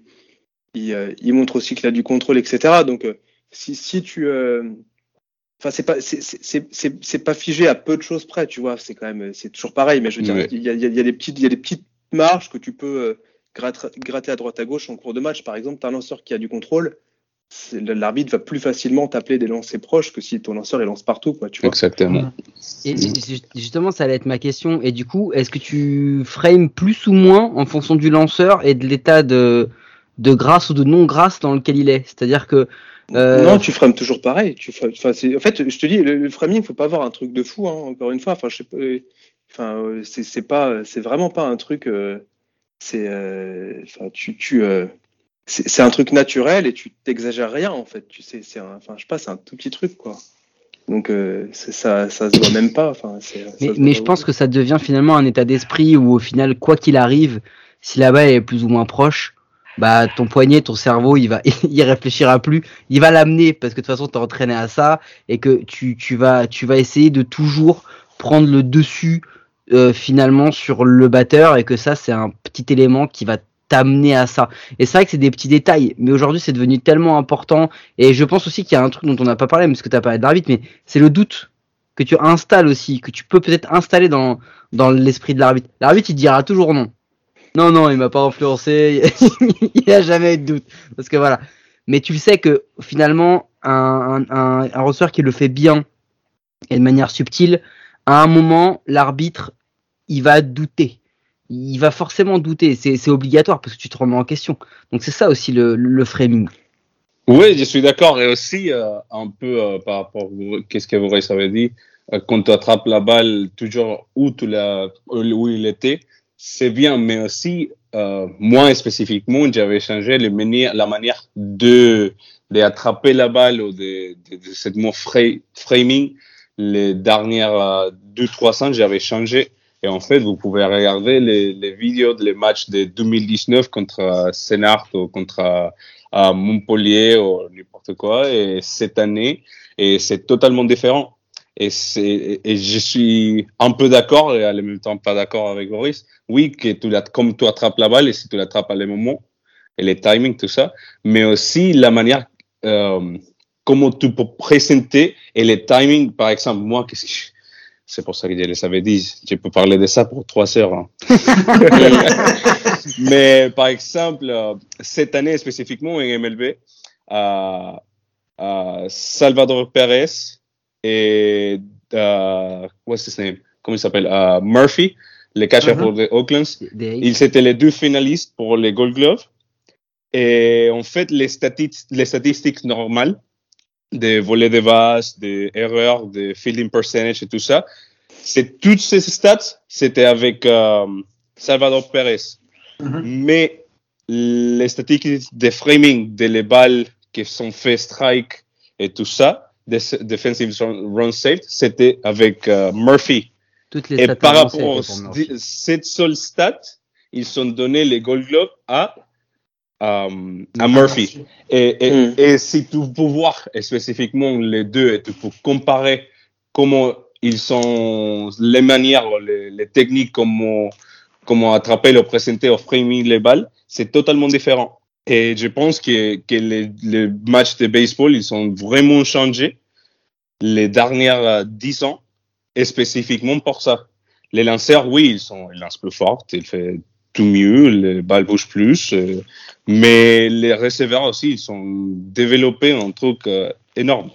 il, euh, il montre aussi qu'il a du contrôle, etc. Donc, euh, si, si tu. euh, Enfin, c'est pas, c'est- c'est- c'est c'est- c'est pas figé à peu de choses près, tu vois. C'est quand même, c'est toujours pareil. Mais je veux dire, Ouais. il y, a, y a- y a des petites, il y a des petites marges que tu peux euh, gratter, à droite à gauche en cours de match. Par exemple, tu as un lanceur qui a du contrôle, c'est- l'arbitre va plus facilement t'appeler des lancers proches que si ton lanceur il lance partout, quoi, tu vois. Exactement. Et ju- justement, ça allait être ma question. Et du coup, est-ce que tu frames plus ou moins en fonction du lanceur et de l'état de, de grâce ou de non-grâce dans lequel il est? C'est-à-dire que. euh, Non, tu frames toujours pareil. Tu frames- en fait, je te dis, le, le framing, faut pas avoir un truc de fou. Hein, encore une fois, enfin, je sais pas. euh, Enfin, euh, c'est c'est pas, c'est vraiment pas un truc. euh, c'est, euh, tu, tu, euh, c'est un truc naturel et tu t'exagères rien en fait. Tu sais, c'est un, enfin, je sais pas, c'est un tout petit truc quoi. Donc euh, ça, ça se voit même pas. Enfin, Mais, mais je pense que ça devient finalement un état d'esprit où au final, quoi qu'il arrive, si la balle est plus ou moins proche, bah ton poignet, ton cerveau, il va, il réfléchira plus, il va l'amener parce que de toute façon t'es entraîné à ça et que tu, tu vas, tu vas essayer de toujours prendre le dessus euh, finalement sur le batteur et que ça c'est un petit élément qui va t'amener à ça. Et c'est vrai que c'est des petits détails, mais aujourd'hui c'est devenu tellement important et je pense aussi qu'il y a un truc dont on n'a pas parlé, parce que tu as parlé d'arbitre, mais c'est le doute que tu installes aussi, que tu peux peut-être installer dans, dans l'esprit de l'arbitre. L'arbitre, il dira toujours non. Non, non, il m'a pas influencé, il n'y a jamais eu de doute. Parce que voilà. Mais tu sais que finalement, un, un, un, un receveur qui le fait bien et de manière subtile, à un moment, l'arbitre, il va douter. Il va forcément douter. C'est obligatoire parce que tu te remets en question. Donc c'est ça aussi le, le framing. Oui, je suis d'accord. Et aussi, euh, un peu euh, par rapport à qu'est-ce que vous avez dit, euh, quand tu attrapes la balle toujours où, où il était, c'est bien. Mais aussi, moi spécifiquement, j'avais changé la manière de d'attraper la balle ou de, de, de cette mot fra- framing. Les dernières euh, deux, trois ans, j'avais changé. Et en fait, vous pouvez regarder les, vidéos des matchs de 2019 contre euh, Sénart ou contre euh, Montpellier ou n'importe quoi. Et cette année, et c'est totalement différent. Et, et je suis un peu d'accord et en même temps pas d'accord avec Boris. Oui, que tu comme tu attrapes la balle et si tu l'attrapes à les moments et les timings, tout ça, mais aussi la manière, euh, comment tu peux présenter et les timings. Par exemple, moi, qu'est-ce que je- c'est pour ça que je les avais dit. Je peux parler de ça pour trois heures. hein. Mais par exemple, cette année spécifiquement en MLB, euh, euh, Salvador Perez et euh, what's his name? Comment il s'appelle? Euh, Murphy, le catcher Mhm. pour les Oaklands. Ils étaient les deux finalistes pour les Gold Gloves. Et en fait, les statistiques normales des volets de base, des erreurs, des fielding percentage et tout ça, c'est toutes ces stats, c'était avec euh, Salvador Perez. Mhm. Mais les statistiques de framing, de les balles qui sont fait strike et tout ça, des defensive run run saved, c'était avec euh, Murphy. Toutes les Et stats par rapport di- cette seule stat, ils ont donné les Gold Gloves à, euh, à Murphy. Et, et, Mm. et si tu peux voir spécifiquement les deux et tu peux comparer comment ils sont, les manières, les, les techniques, comment, comment attraper le présenter au framing les balles, c'est totalement différent. Et je pense que, que les, les matchs de baseball, ils ont vraiment changé les dernières euh, dix ans, et spécifiquement pour ça. Les lanceurs, oui, ils sont, ils lancent plus fort, ils font tout mieux, les balles bougent plus, euh, mais les receveurs aussi, ils sont développés un truc euh, énorme.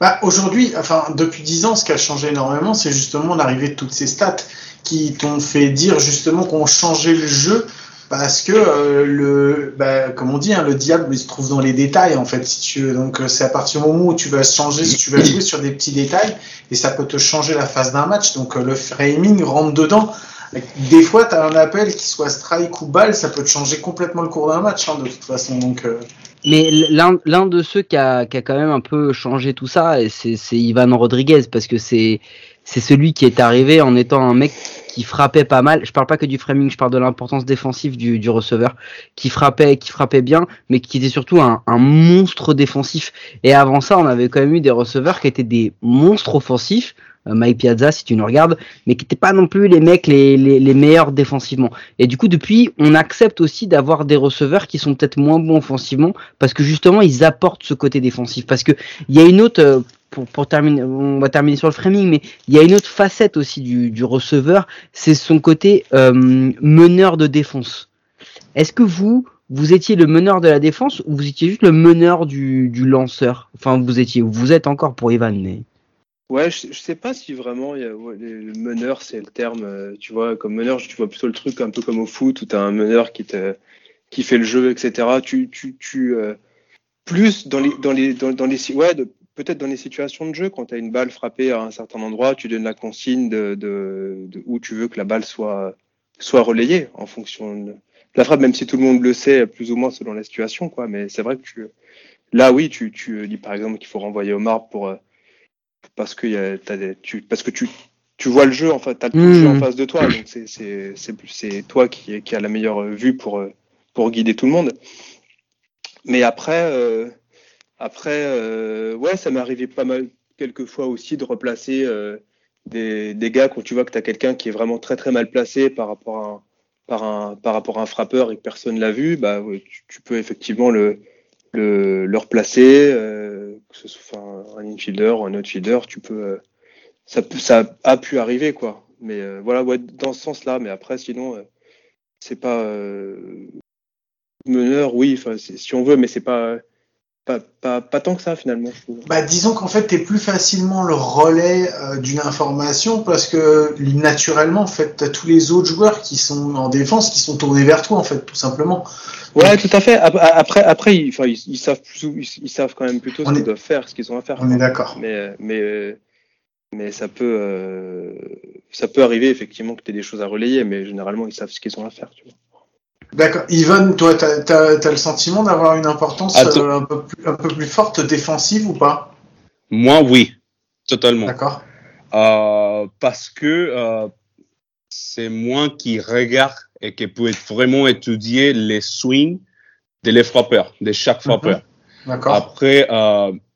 Bah, aujourd'hui, enfin, depuis 10 ans, ce qui a changé énormément, c'est justement l'arrivée de toutes ces stats qui t'ont fait dire justement qu'on changeait le jeu parce que euh, le, bah, comme on dit, hein, le diable il se trouve dans les détails en fait. Donc c'est à partir du moment où tu vas changer, si tu vas jouer sur des petits détails et ça peut te changer la phase d'un match. Donc le framing rentre dedans. Des fois, tu as un appel qui soit strike ou balle, ça peut te changer complètement le cours d'un match hein, de toute façon. Donc euh, Mais l'un de ceux qui a, qui a quand même un peu changé tout ça, c'est Ivan Rodriguez, parce que c'est celui qui est arrivé en étant un mec qui frappait pas mal. Je parle pas que du framing, je parle de l'importance défensive du, du receveur, qui frappait, qui frappait bien, mais qui était surtout un, un monstre défensif. Et avant ça, on avait quand même eu des receveurs qui étaient des monstres offensifs. Euh, Mike Piazza, si tu nous regardes, mais qui n'étaient pas non plus les mecs les, les, les meilleurs défensivement. Et du coup, depuis, on accepte aussi d'avoir des receveurs qui sont peut-être moins bons offensivement, parce que justement, ils apportent ce côté défensif. Parce que il y a une autre, euh, pour, pour terminer, on va terminer sur le framing, mais il y a une autre facette aussi du, du receveur, c'est son côté euh, meneur de défense. Est-ce que vous, vous étiez le meneur de la défense ou vous étiez juste le meneur du, du lanceur? Enfin, vous étiez, vous êtes encore pour Ivan, mais Ouais, je, je sais pas si vraiment il ouais, le meneur, c'est le terme. euh, tu vois, comme meneur, tu vois plutôt le truc un peu comme au foot où as un meneur qui, te, qui fait le jeu, etc. Tu, tu, tu, euh, plus dans les, dans les, dans, dans les, ouais, peut-être dans les situations de jeu, quand tu as une balle frappée à un certain endroit, tu donnes la consigne de, de, de où tu veux que la balle soit, soit relayée en fonction de la frappe, même si tout le monde le sait plus ou moins selon la situation, quoi. Mais c'est vrai que tu, là, oui, tu, tu dis par exemple qu'il faut renvoyer au marbre pour, euh, parce que y a, t'as des, tu, parce que tu, tu vois le jeu, en fait, le Mmh. jeu en face de toi, donc c'est, toi qui, qui a la meilleure vue pour, euh, pour guider tout le monde. Mais après, euh, après, euh, ouais, ça m'est arrivé pas mal quelques fois aussi de replacer euh, des, des gars quand tu vois que tu as quelqu'un qui est vraiment très très mal placé par rapport à un, par un, par rapport à un frappeur et que personne l'a vu, bah tu, tu peux effectivement le, le, le replacer, que ce soit un infielder ou un outfielder, tu peux, euh, ça, peut, ça a pu arriver quoi. Mais euh, voilà, ouais, dans ce sens-là. Mais après, sinon, euh, c'est pas meneur, oui, si on veut, mais c'est pas, pas, pas, pas tant que ça finalement, je trouve. Bah, disons qu'en fait, tu es plus facilement le relais euh, d'une information parce que naturellement, en fait, tu as tous les autres joueurs qui sont en défense qui sont tournés vers toi, en fait, tout simplement. Ouais, tout à fait. Ap- Après, après, ils, enfin, ils, ils savent ils, ils savent quand même plutôt ce qu'ils doivent faire, ce qu'ils ont à faire. On est d'accord. Mais, mais, mais ça peut, euh, ça peut arriver effectivement que tu aies des choses à relayer, mais généralement ils savent ce qu'ils ont à faire. Tu vois. D'accord. Yvonne, toi, tu as, le sentiment d'avoir une importance euh, un, peu plus, un peu plus forte défensive ou pas? Moi, oui, totalement. D'accord. Euh, parce que euh, c'est moi qui regarde et qui peut vraiment étudier les swings de les frappeurs, de chaque frappeur. D'accord. Après,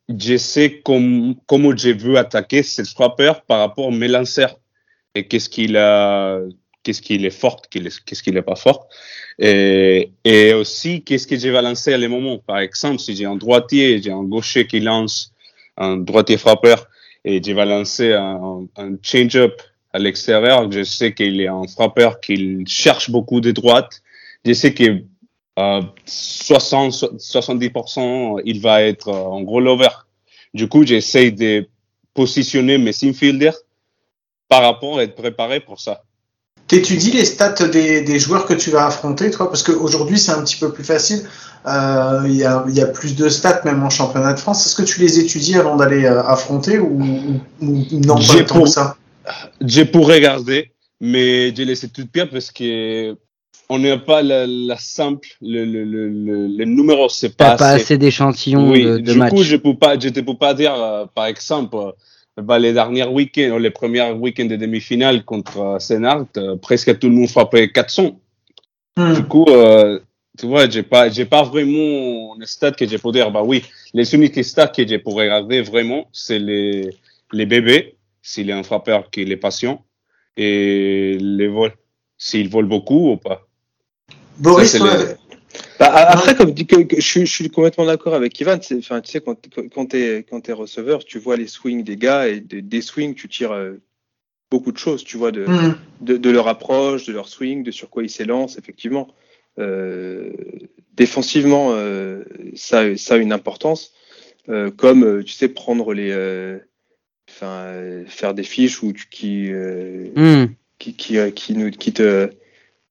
je sais com- comment je veux attaquer ce frappeur par rapport à mes lanceurs et qu'est-ce qu'il a, qu'est-ce qu'il est fort, qu'est-ce qu'il est pas fort. Et, aussi, qu'est-ce que je vais lancer à les moments. Par exemple, si j'ai un droitier, j'ai un gaucher qui lance, un droitier frappeur, et je vais lancer un, change-up à l'extérieur, je sais qu'il est un frappeur qui cherche beaucoup de droite. Je sais que euh, 60, 70%, il va être euh, en gros. Du coup, j'essaie de positionner mes infielders par rapport à être préparé pour ça. T'étudies les stats des, des joueurs que tu vas affronter, toi, parce qu'aujourd'hui c'est un petit peu plus facile. Euh, Il y, a, il y a plus de stats même en championnat de France. Est-ce que tu les étudies avant d'aller euh, affronter ou, ou, ou non pas J'ai tant pour- que ça? Je pourrais regarder, mais je laisse tout bien parce que on n'a pas la, la simple, le, le, le, le, le numéro, c'est pas, pas assez d'échantillons Oui, de, de du coup, je peux pas, je peux pas dire, euh, par exemple, euh, bah, les derniers week-ends, les premiers week-ends de demi-finale contre euh, Sénart, euh, presque tout le monde frappait 400. Hmm. Du coup, euh, tu vois, j'ai pas, j'ai pas vraiment un stat que je peux dire, bah oui, les uniques stats que je pourrais regarder vraiment, c'est les, les bébés, s'il est un frappeur qui est patient, et les vols. s'ils volent beaucoup ou pas. Boris, Ça, toi, Bah, après, comme dit que, que je, suis, je suis complètement d'accord avec Ivan. Enfin, tu sais, quand, quand t'es quand t'es receveur, tu vois les swings des gars et des, des swings, tu tires euh, beaucoup de choses. Tu vois de, hmm, de, de leur approche, de leur swing, de sur quoi ils s'élancent, effectivement. Euh, défensivement, euh, ça, ça a une importance. Euh, comme, euh, tu sais, prendre les. euh, Enfin, faire des fiches où tu, qui, qui, qui, qui, nous, qui te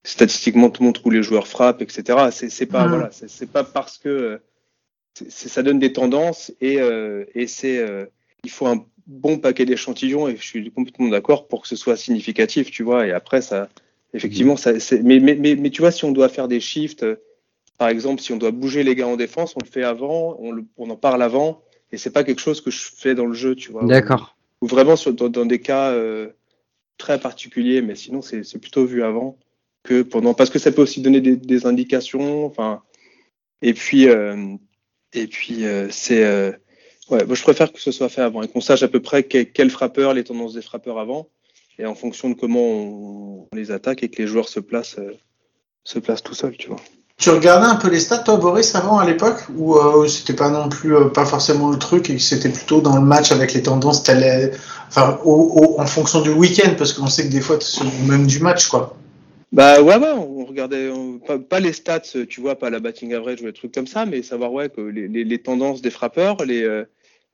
statistiquement te montre où les joueurs frappent, etc. C'est c'est pas voilà, c'est c'est pas parce que c'est- ça donne des tendances et, euh, et c'est euh, il faut un bon paquet d'échantillons et je suis complètement d'accord pour que ce soit significatif, tu vois. Et après ça, effectivement, ça, c'est- mais, mais, mais, mais tu vois, si on doit faire des shifts, euh, par exemple, si on doit bouger les gars en défense, on le fait avant, on, le- on en parle avant. Et c'est pas quelque chose que je fais dans le jeu, tu vois. D'accord. Ou vraiment sur, dans, dans des cas euh, très particuliers, mais sinon c'est c'est plutôt vu avant que pendant, parce que ça peut aussi donner des, indications. Enfin, et puis euh, et puis euh, c'est euh, ouais, moi je préfère que ce soit fait avant et qu'on sache à peu près quel, quel les tendances des frappeurs avant, et en fonction de comment on, les attaque et que les joueurs se placent se placent tout seuls, tu vois. Tu regardais un peu les stats, toi, Boris, avant, à l'époque Ou euh, c'était pas non plus, pas forcément le truc, et que c'était plutôt dans le match avec les tendances, enfin, en fonction du week-end, parce qu'on sait que des fois, c'est même du match, quoi. Bah ouais, ouais, on regardait on- pas, pas les stats, tu vois, pas la batting average ou des trucs comme ça, mais savoir ouais que les, les, les tendances des frappeurs, les euh,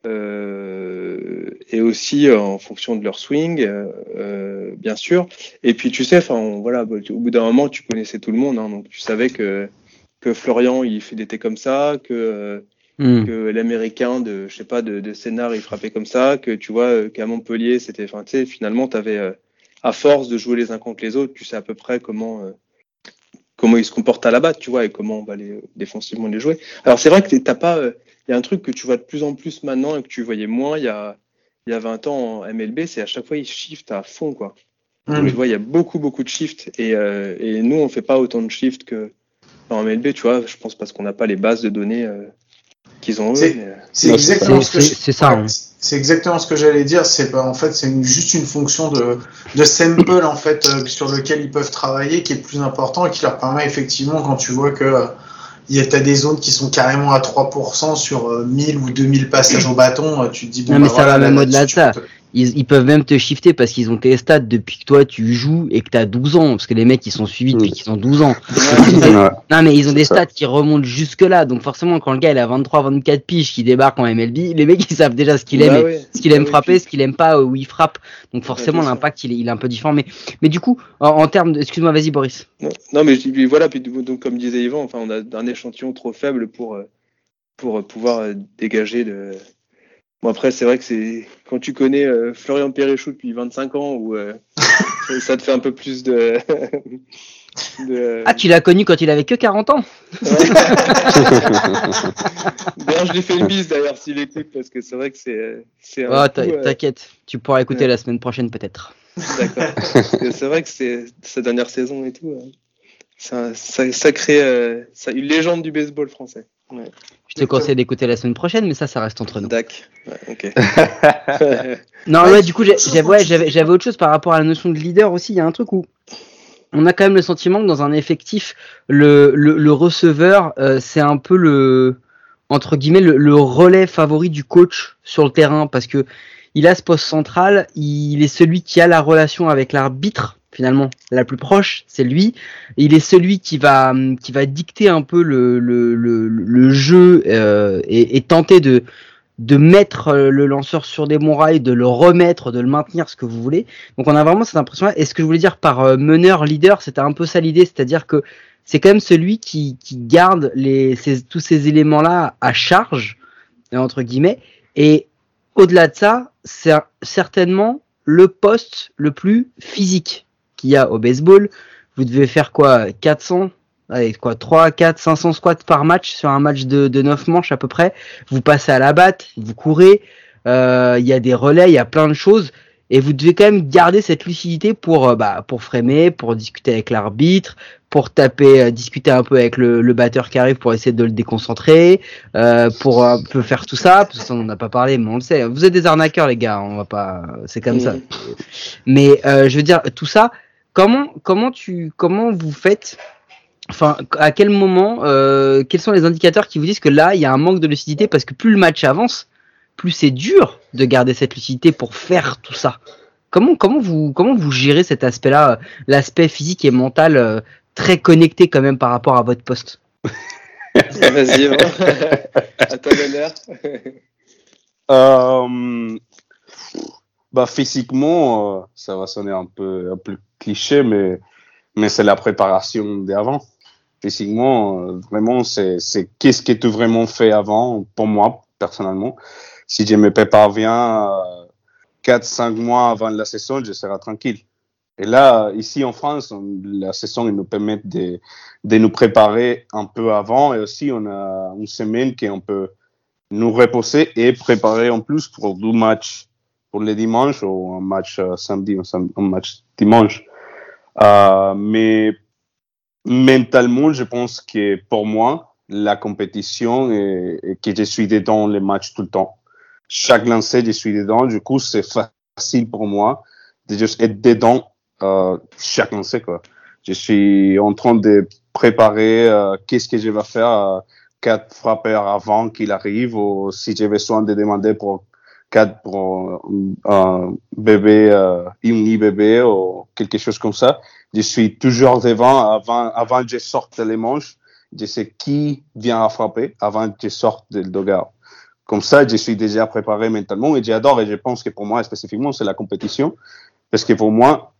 euh, et aussi euh, en fonction de leur swing, euh, euh, bien sûr. Et puis tu sais, enfin voilà, bah, au bout d'un moment, tu connaissais tout le monde, hein, donc tu savais que que Florian il fait des thés comme ça, que Hmm. que l'américain de je sais pas de, de Sénard il frappait comme ça que tu vois qu'à Montpellier c'était enfin tu sais finalement tu avais à force de jouer les uns contre les autres tu sais à peu près comment euh, comment ils se comportent à la batte tu vois et comment on va les défensivement les jouer alors c'est vrai que t'as pas euh, il y a un truc que tu vois de plus en plus maintenant et que tu voyais moins il y a il y a 20 ans en MLB c'est à chaque fois ils shiftent à fond quoi Hmm. tu vois il y a beaucoup beaucoup de shifts et, euh, et nous on fait pas autant de shifts que en MLB tu vois je pense parce qu'on n'a pas les bases de données euh, qu'ils ont eux C'est- exactement c'est- ce que c'est- je- c'est ça, ouais, hein. C'est exactement ce que j'allais dire. C'est pas- en fait c'est juste une fonction de, de sample en fait euh, sur lequel ils peuvent travailler qui est le plus important et qui leur permet effectivement quand tu vois que euh, il y a t'as des zones qui sont carrément à 3% sur euh, 1000 ou 2000 passages au bâton, euh, tu te dis bon Non, mais bah, ça voilà, va même au-delà de ça. te- Ils, ils peuvent même te shifter parce qu'ils ont tes stats depuis que toi tu joues et que t'as 12 ans. Parce que les mecs ils sont suivis depuis Mm. qu'ils ont 12 ans. Non mais ils ont des stats qui remontent jusque là. Donc forcément quand le gars il a 23-24 piges qui débarque en MLB, les mecs ils savent déjà ce qu'il Bah aime, ouais. ce qu'il aime Bah frapper, puis- ce qu'il aime pas, où il frappe. Donc forcément l'impact il est, il est un peu différent. Mais, mais du coup en, en termes de... Excuse-moi vas-y Boris. Non, non, mais je voilà, puis donc comme disait Yvan, enfin, on a un échantillon trop faible pour, euh, pour euh, pouvoir euh, dégager de. Bon, après, c'est vrai que c'est quand tu connais euh, Florian Péréchou depuis 25 ans, où euh, ça te fait un peu plus de. de- Ah tu l'as connu quand il avait que 40 ans D'ailleurs, je lui fais une bise d'ailleurs s'il écoute, parce que c'est vrai que c'est. c'est un Oh euh, t'inquiète, tu pourras écouter ouais. la semaine prochaine peut-être. D'accord. C'est vrai que c'est sa dernière saison et tout. C'est un sa- sacré, euh, ça- une légende du baseball français. Ouais. Je te conseille d'écouter la semaine prochaine mais ça ça reste entre nous. Dac. Ouais, ok. Non, Ouais, du coup, j'avais ouais, autre chose par rapport à la notion de leader aussi. Il y a un truc où on a quand même le sentiment que dans un effectif, le, le, le receveur, euh, c'est un peu le entre guillemets le, le relais favori du coach sur le terrain parce que il a ce poste central, il est celui qui a la relation avec l'arbitre finalement la plus proche, c'est lui. Il est celui qui va qui va dicter un peu le le, le, le jeu euh, et, et tenter de de mettre euh, le lanceur sur des bons rails, de le remettre, de le maintenir, ce que vous voulez. Donc on a vraiment cette impression-là. Et ce que je voulais dire par euh, meneur, leader, c'était un peu ça l'idée, c'est-à-dire que c'est quand même celui qui, qui garde les, ces, tous ces éléments-là à charge, entre guillemets. Et au-delà de ça, c'est certainement le poste le plus physique qu'il y a au baseball. Vous devez faire quoi 400 Allez, quoi 3, 4, 500 squats par match sur un match de, de 9 manches à peu près vous passez à la batte, vous courez, euh, il y a des relais, il y a plein de choses, et vous devez quand même garder cette lucidité pour euh, bah, pour framer, pour discuter avec l'arbitre, pour taper, euh, discuter un peu avec le, le batteur qui arrive pour essayer de le déconcentrer, pour un peu faire tout ça, parce que ça on n'en a pas parlé, mais on le sait. Vous êtes des arnaqueurs les gars, on va pas, c'est comme ça. Mais je veux dire tout ça. Comment, comment, tu, comment vous faites Enfin, à quel moment, euh, quels sont les indicateurs qui vous disent que là, il y a un manque de lucidité parce que plus le match avance, plus c'est dur de garder cette lucidité pour faire tout ça. Comment, comment vous, comment vous gérez cet aspect-là, euh, l'aspect physique et mental euh, très connecté quand même par rapport à votre poste? Vas-y, à toi l'honneur. Euh, bah physiquement, euh, ça va sonner un peu un peu cliché, mais mais c'est la préparation d'avant. Physiquement, euh, vraiment, c'est qu'est-ce que tu vraiment fait avant pour moi personnellement. Si je me prépare bien euh, 4-5 mois avant la saison, je serai tranquille. Et là, ici en France, la saison nous permet de, de nous préparer un peu avant et aussi on a une semaine qu'on peut nous reposer et préparer en plus pour deux matchs pour le dimanche ou un match euh, samedi ou un match dimanche. Euh, mais mentalement, je pense que pour moi, la compétition et, et que je suis dedans les matchs tout le temps. Chaque lancer, je suis dedans. Du coup, c'est facile pour moi de juste être dedans euh, chaque lancer. Quoi. Je suis en train de préparer qu'est-ce que je vais faire quatre frappeurs avant qu'il arrive ou si j'ai besoin de demander pour quatre pour un bébé, euh, une bébé ou quelque chose comme ça. Je suis toujours devant avant, avant que je sorte les manches. Je sais qui vient à frapper avant que je sorte du dogard. Comme ça, je suis déjà préparé mentalement et j'adore et je pense que pour moi spécifiquement, c'est la compétition. Parce que pour moi,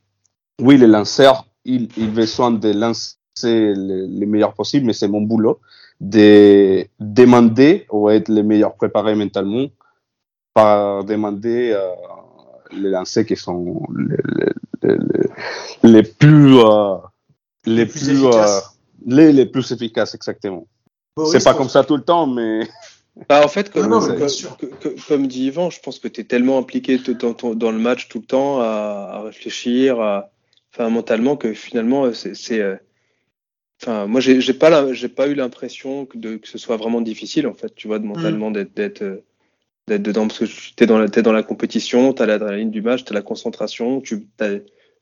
oui, le lanceur, il, il besoin de lancer le, le meilleur possible, mais c'est mon boulot de demander ou être le meilleur préparé mentalement par demander euh, les lancers qui sont les, les, les, les plus euh, les, plus plus, euh, efficaces. les, les plus efficaces exactement. C'est pas comme ça tout le temps, mais Bah, en fait, comme, Non, non, mais comme- bien sûr. que- que- comme dit Yvan, je pense que tu es tellement impliqué dans, ton- dans le match tout le temps à, à réfléchir, à, enfin, mentalement, que finalement, c'est. euh, Enfin, moi, j'ai pas, la- j'ai pas eu l'impression que, que ce soit vraiment difficile, en fait, tu vois, de mentalement d'être d'être euh, d'être dedans, parce que tu es dans la, t'es dans la compétition, tu as l'adrénaline du match, tu as la concentration, tu,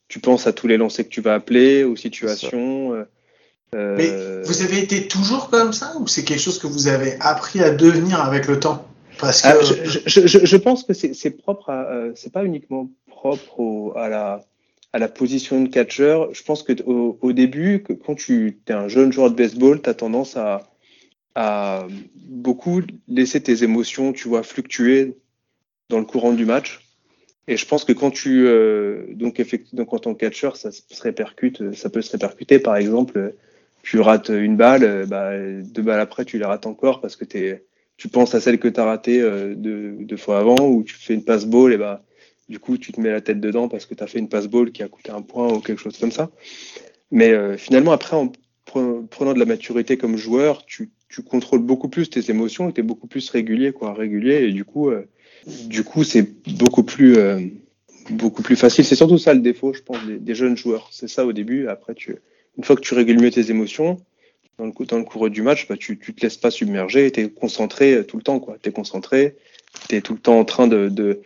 tu penses à tous les lancers que tu vas appeler, aux situations. euh, Mais euh, vous avez été toujours comme ça ou c'est quelque chose que vous avez appris à devenir avec le temps? Parce que Ah, je, je, je, je pense que c'est c'est propre à, euh, c'est pas uniquement propre au, à la à la position de catcheur. Je pense que au, au début, que quand tu es un jeune joueur de baseball, tu as tendance à, à beaucoup laisser tes émotions, tu vois, fluctuer dans le courant du match. Et je pense que quand tu euh, donc effectivement en tant que catcheur, ça se répercute, ça peut se répercuter. Par exemple, tu rates une balle, euh, bah, deux balles après, tu les rates encore parce que t'es tu penses à celle que tu as ratée euh, deux, fois avant, ou tu fais une passe ball, et bah, du coup, tu te mets la tête dedans parce que tu as fait une passe ball qui a coûté un point ou quelque chose comme ça. Mais euh, finalement, après, en pre- prenant de la maturité comme joueur, tu, tu contrôles beaucoup plus tes émotions et tu es beaucoup plus régulier, quoi, régulier, et du coup, euh, du coup, c'est beaucoup plus, euh, beaucoup plus facile. C'est surtout ça le défaut, je pense, des, des jeunes joueurs. C'est ça au début. Après, tu, une fois que tu régules mieux tes émotions, dans le, dans le cours du match, bah, tu, tu te laisses pas submerger, tu es concentré euh, tout le temps, quoi. Tu es concentré, tu es tout le temps en train de, de,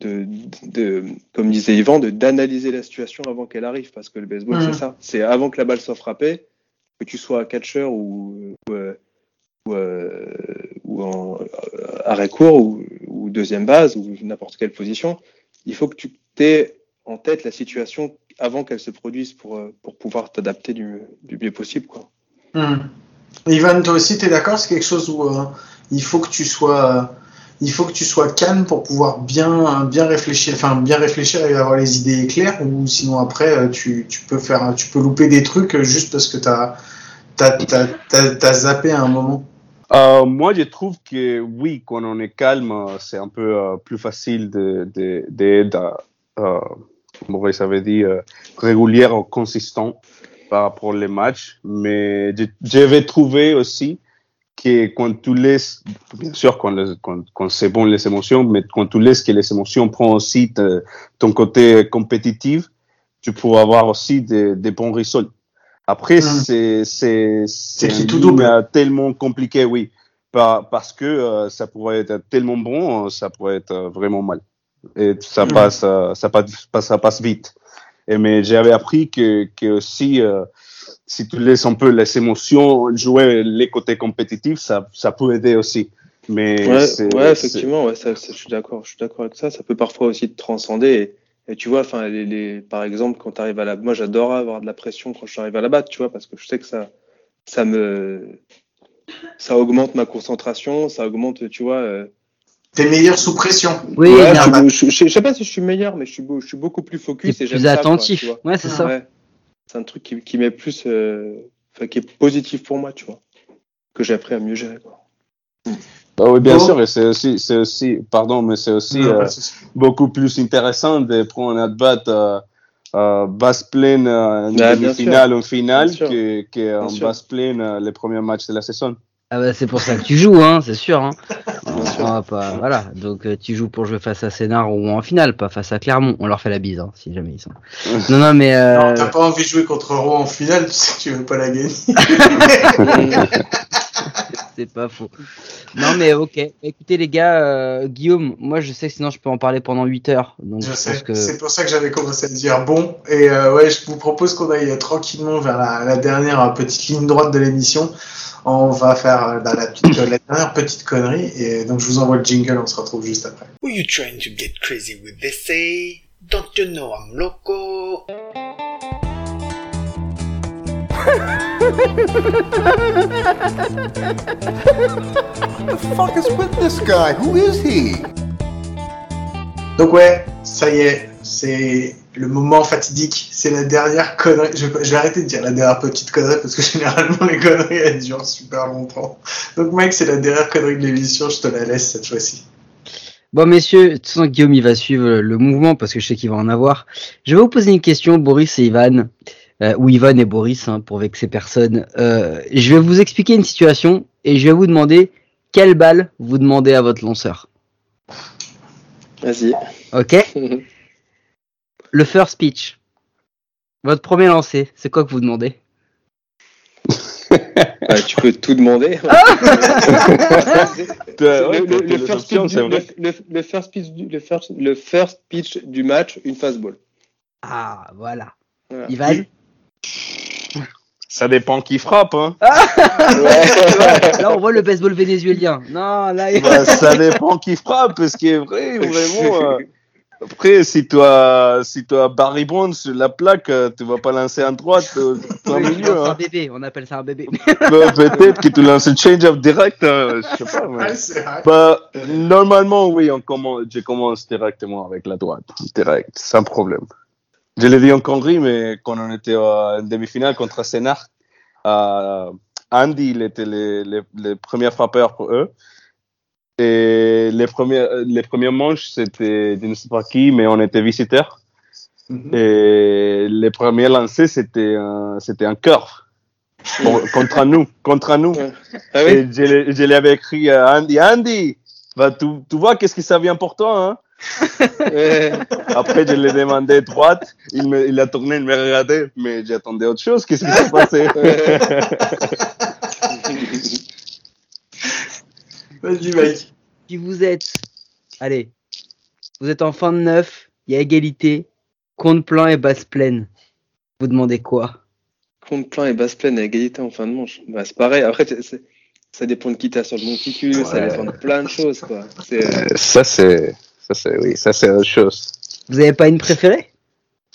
de, de- comme disait Yvan, d'analyser la situation avant qu'elle arrive, parce que le baseball, c'est ça. C'est avant que la balle soit frappée, que tu sois catcher ou, ou, euh, euh, ou en euh, arrêt court ou, deuxième base ou n'importe quelle position, il faut que tu aies en tête la situation avant qu'elle se produise pour, euh, pour pouvoir t'adapter du, mieux possible, quoi. Hmm. Ivan, toi aussi, tu es d'accord? C'est quelque chose où il faut que tu sois, il faut que tu sois calme pour pouvoir bien, bien réfléchir, bien réfléchir et avoir les idées claires, ou sinon après tu, tu peux faire, tu peux louper des trucs juste parce que t'as, t'as, t'as, t'as, t'as zappé à un moment? Euh, moi, je trouve que oui, quand on est calme, euh, c'est un peu euh, plus facile de, de, d'être, euh, comment ça euh, régulière ou consistant par rapport aux matchs. Mais je, je vais trouver aussi que quand tu laisses, bien sûr, quand, quand, quand c'est bon les émotions, mais quand tu laisses que les émotions prennent aussi ton côté compétitif, tu peux avoir aussi des, des bons résultats. Après, Mm. c'est c'est tout double. tellement compliqué, oui, Par- parce que euh, ça pourrait être tellement bon, euh, ça pourrait être euh, vraiment mal. Et ça Mm. passe, ça passe, ça passe vite. Et mais j'avais appris que, que aussi, euh, si tu laisses un peu les émotions jouer les côtés compétitifs, ça, ça peut aider aussi. Mais Ouais, ouais, effectivement, ouais, ça, ça, je suis d'accord, je suis d'accord avec ça. Ça peut parfois aussi te transcender. Et, et tu vois, enfin, les, les, par exemple, quand tu arrives à la, moi, j'adore avoir de la pression quand j'arrive à la battre, tu vois, parce que je sais que ça, ça me, ça augmente ma concentration, ça augmente, tu vois. euh, T'es meilleur sous pression. Oui, ouais, je, je, je- je sais pas si je suis meilleur, mais je suis, beau- je suis beaucoup plus focus et j'aime plus ça, quoi, attentif. ouais, c'est ça. Ouais. C'est un truc qui, qui m'est plus, euh, enfin, qui est positif pour moi, tu vois, que j'ai appris à mieux gérer, quoi. Ah oui, bien sûr, et c'est aussi, c'est aussi, pardon, mais c'est aussi Non, euh, beaucoup plus intéressant de prendre un at-bat euh, euh, basse pleine euh, en demi-finale ou en finale que, que en basse pleine euh, les premiers matchs de la saison. Ah bah c'est pour ça que tu joues, hein, c'est sûr. Hein. On sûr. va pas, voilà. Donc euh, tu joues pour jouer face à Sénart ou en finale, pas face à Clermont. On leur fait la bise, hein, si jamais ils sont. Non, non, mais euh, Non, t'as pas envie de jouer contre Rouen en finale, tu sais que tu veux pas la gagner. c'est pas faux. Non, mais ok. Écoutez les gars, euh, Guillaume, moi je sais que sinon je peux en parler pendant 8 heures. Donc je, Je pense sais. que C'est pour ça que j'avais commencé à dire bon. Et euh, ouais, je vous propose qu'on aille tranquillement vers la, la dernière petite ligne droite de l'émission. On va faire euh, la, la petite- la dernière petite connerie. Et donc je vous envoie le jingle, on se retrouve juste après. Who you trying to get crazy with they say? Don't you know I'm loco? The fuck is with this guy? Who is he? Donc ouais, ça y est, c'est le moment fatidique. C'est la dernière connerie. Je, vais- je vais arrêter de dire la dernière petite connerie parce que généralement les conneries elles durent super longtemps. Donc Mike, c'est la dernière connerie de l'émission. Je te la laisse cette fois-ci. Bon, messieurs, de toute façon, Guillaume, il va suivre le mouvement parce que je sais qu'il va en avoir. Je vais vous poser une question, Boris et Ivan, euh, ou Ivan et Boris, hein, pour vexer personne. Euh, je vais vous expliquer une situation et je vais vous demander quelle balle vous demandez à votre lanceur. Vas-y. Ok Le first pitch. Votre premier lancer, c'est quoi que vous demandez? Ouais, tu peux tout demander. Le, first pitch du, le first pitch match, une fastball. Ah, voilà. Voilà. Ivan Ça dépend qui frappe. Hein. Là, on voit le baseball vénézuélien. Non, là, il- Bah, ça dépend qui frappe, parce que vrai, vraiment. euh, après, si tu as, si tu as Barry Bonds sur la plaque, euh, tu vas pas lancer en droite, euh, plein Oui, milieu. c'est un Hein. bébé, on appelle ça un bébé. Pe- Peut-être que tu lances un change-up direct, euh, je sais pas. mais- vrai. Bah, normalement, oui, on commence, je commence directement avec la droite, direct, sans problème. Je l'ai dit en connerie, mais quand on était en demi-finale contre Sénart, euh, Andy, il était le, le, le premier frappeur pour eux. Et les premiers, les premiers manches, c'était, je ne sais pas qui, mais on était visiteurs. Mhm. Et les premiers lancers, c'était un, c'était un curve. Pour- contre nous, contre nous. Ah oui Et je, je l'avais écrit à Andy. Andy, bah, tu, tu vois qu'est-ce qui ça vient pour toi, hein? Ouais. Après, je l'ai demandé droite. Il, me, il a tourné, il m'a regardé, mais j'attendais autre chose. Qu'est-ce qui s'est passé? Vas-y, Mike. Si vous êtes, allez, vous êtes en fin de neuf, il y a égalité, compte plein et basse pleine. Vous demandez quoi? Compte plein et basse pleine à égalité en fin de manche. Bah, c'est pareil. Après, c'est- c'est- ça dépend de qui t'as sur le monticule, ça dépend de plein de choses, quoi. C'est, euh, Euh, ça, c'est, ça, c'est, oui, ça, c'est autre chose. Vous avez pas une préférée?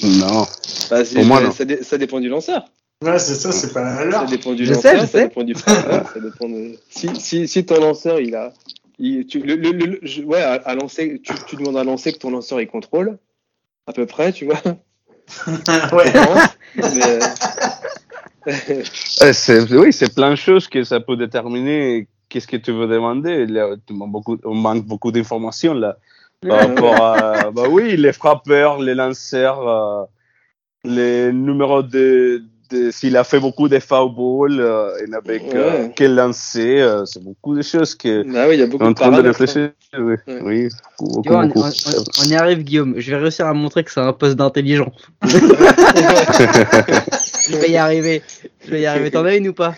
Non. bah, Pour moi, non. ça, dé- ça dépend du lanceur. Ouais, c'est ça, c'est pas la Ça dépend du Je lanceur, sais, je ça sais. dépend du frappeur, ça dépend de... Si, si, si ton lanceur, il a... Il, tu, le, le- le- je- ouais, à, à lancer, tu, tu demandes à lancer que ton lanceur, il contrôle, à peu près, tu vois. ouais. Mais, c'est, oui, c'est plein de choses que ça peut déterminer qu'est-ce que tu veux demander. Il y a- tu manques beaucoup, on manque beaucoup d'informations là. Par rapport à, bah oui, les frappeurs, les lanceurs, euh, les numéros de, de s'il a fait beaucoup de foul balls, euh, et avec euh, Ouais. quel lancer, euh, c'est beaucoup de choses que bah oui, il y a beaucoup en de train de hein. réfléchir. Oui, Ouais. oui, beaucoup, Tu vois, on, beaucoup, on- beaucoup. on- on y arrive, Guillaume. Je vais réussir à montrer que c'est un poste d'intelligent. Je vais y arriver. Je vais y arriver. T'en as une ou pas?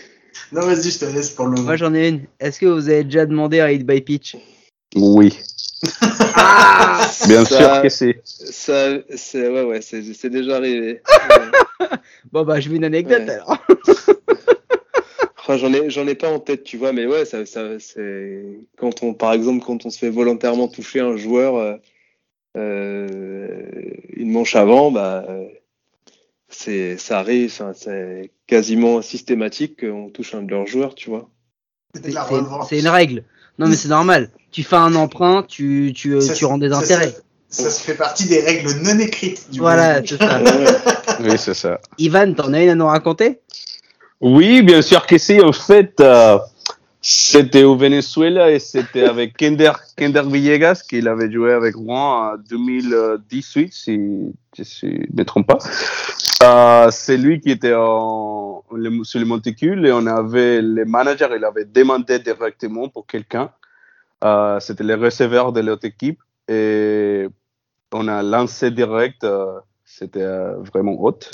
Non, vas-y, je te laisse pour le moment. Moi, j'en ai une. Est-ce que vous avez déjà demandé un hit by pitch? Oui. Ah Bien Ça- sûr que si. Ça, c'est ouais, ouais, c'est c'est déjà arrivé. Bon bah je veux une anecdote Ouais. alors. Enfin, j'en ai, j'en ai pas en tête, tu vois, mais ouais, ça, ça, c'est quand on, par exemple, quand on se fait volontairement toucher un joueur euh, euh, une manche avant, bah, c'est, ça arrive, enfin, c'est quasiment systématique qu'on touche un de leurs joueurs, tu vois. C'est- une règle. Non mais c'est normal. Tu fais un emprunt, tu, tu, euh, Ça, tu rends des ça, intérêts. Ça, ça se fait partie des règles non écrites du Voilà, c'est ça. Oui, c'est ça. Ivan, t'en as une à nous raconter? Oui, bien sûr que si. En fait, euh, c'était au Venezuela et c'était avec Kender, Kender Villegas qu'il avait joué avec moi en 2018, si je ne me trompe pas. Euh, c'est lui qui était en, le- sur le monticule et on avait le manager, il avait demandé directement pour quelqu'un. Euh, c'était le receveur de l'autre équipe et on a lancé direct. euh, c'était euh, vraiment haute.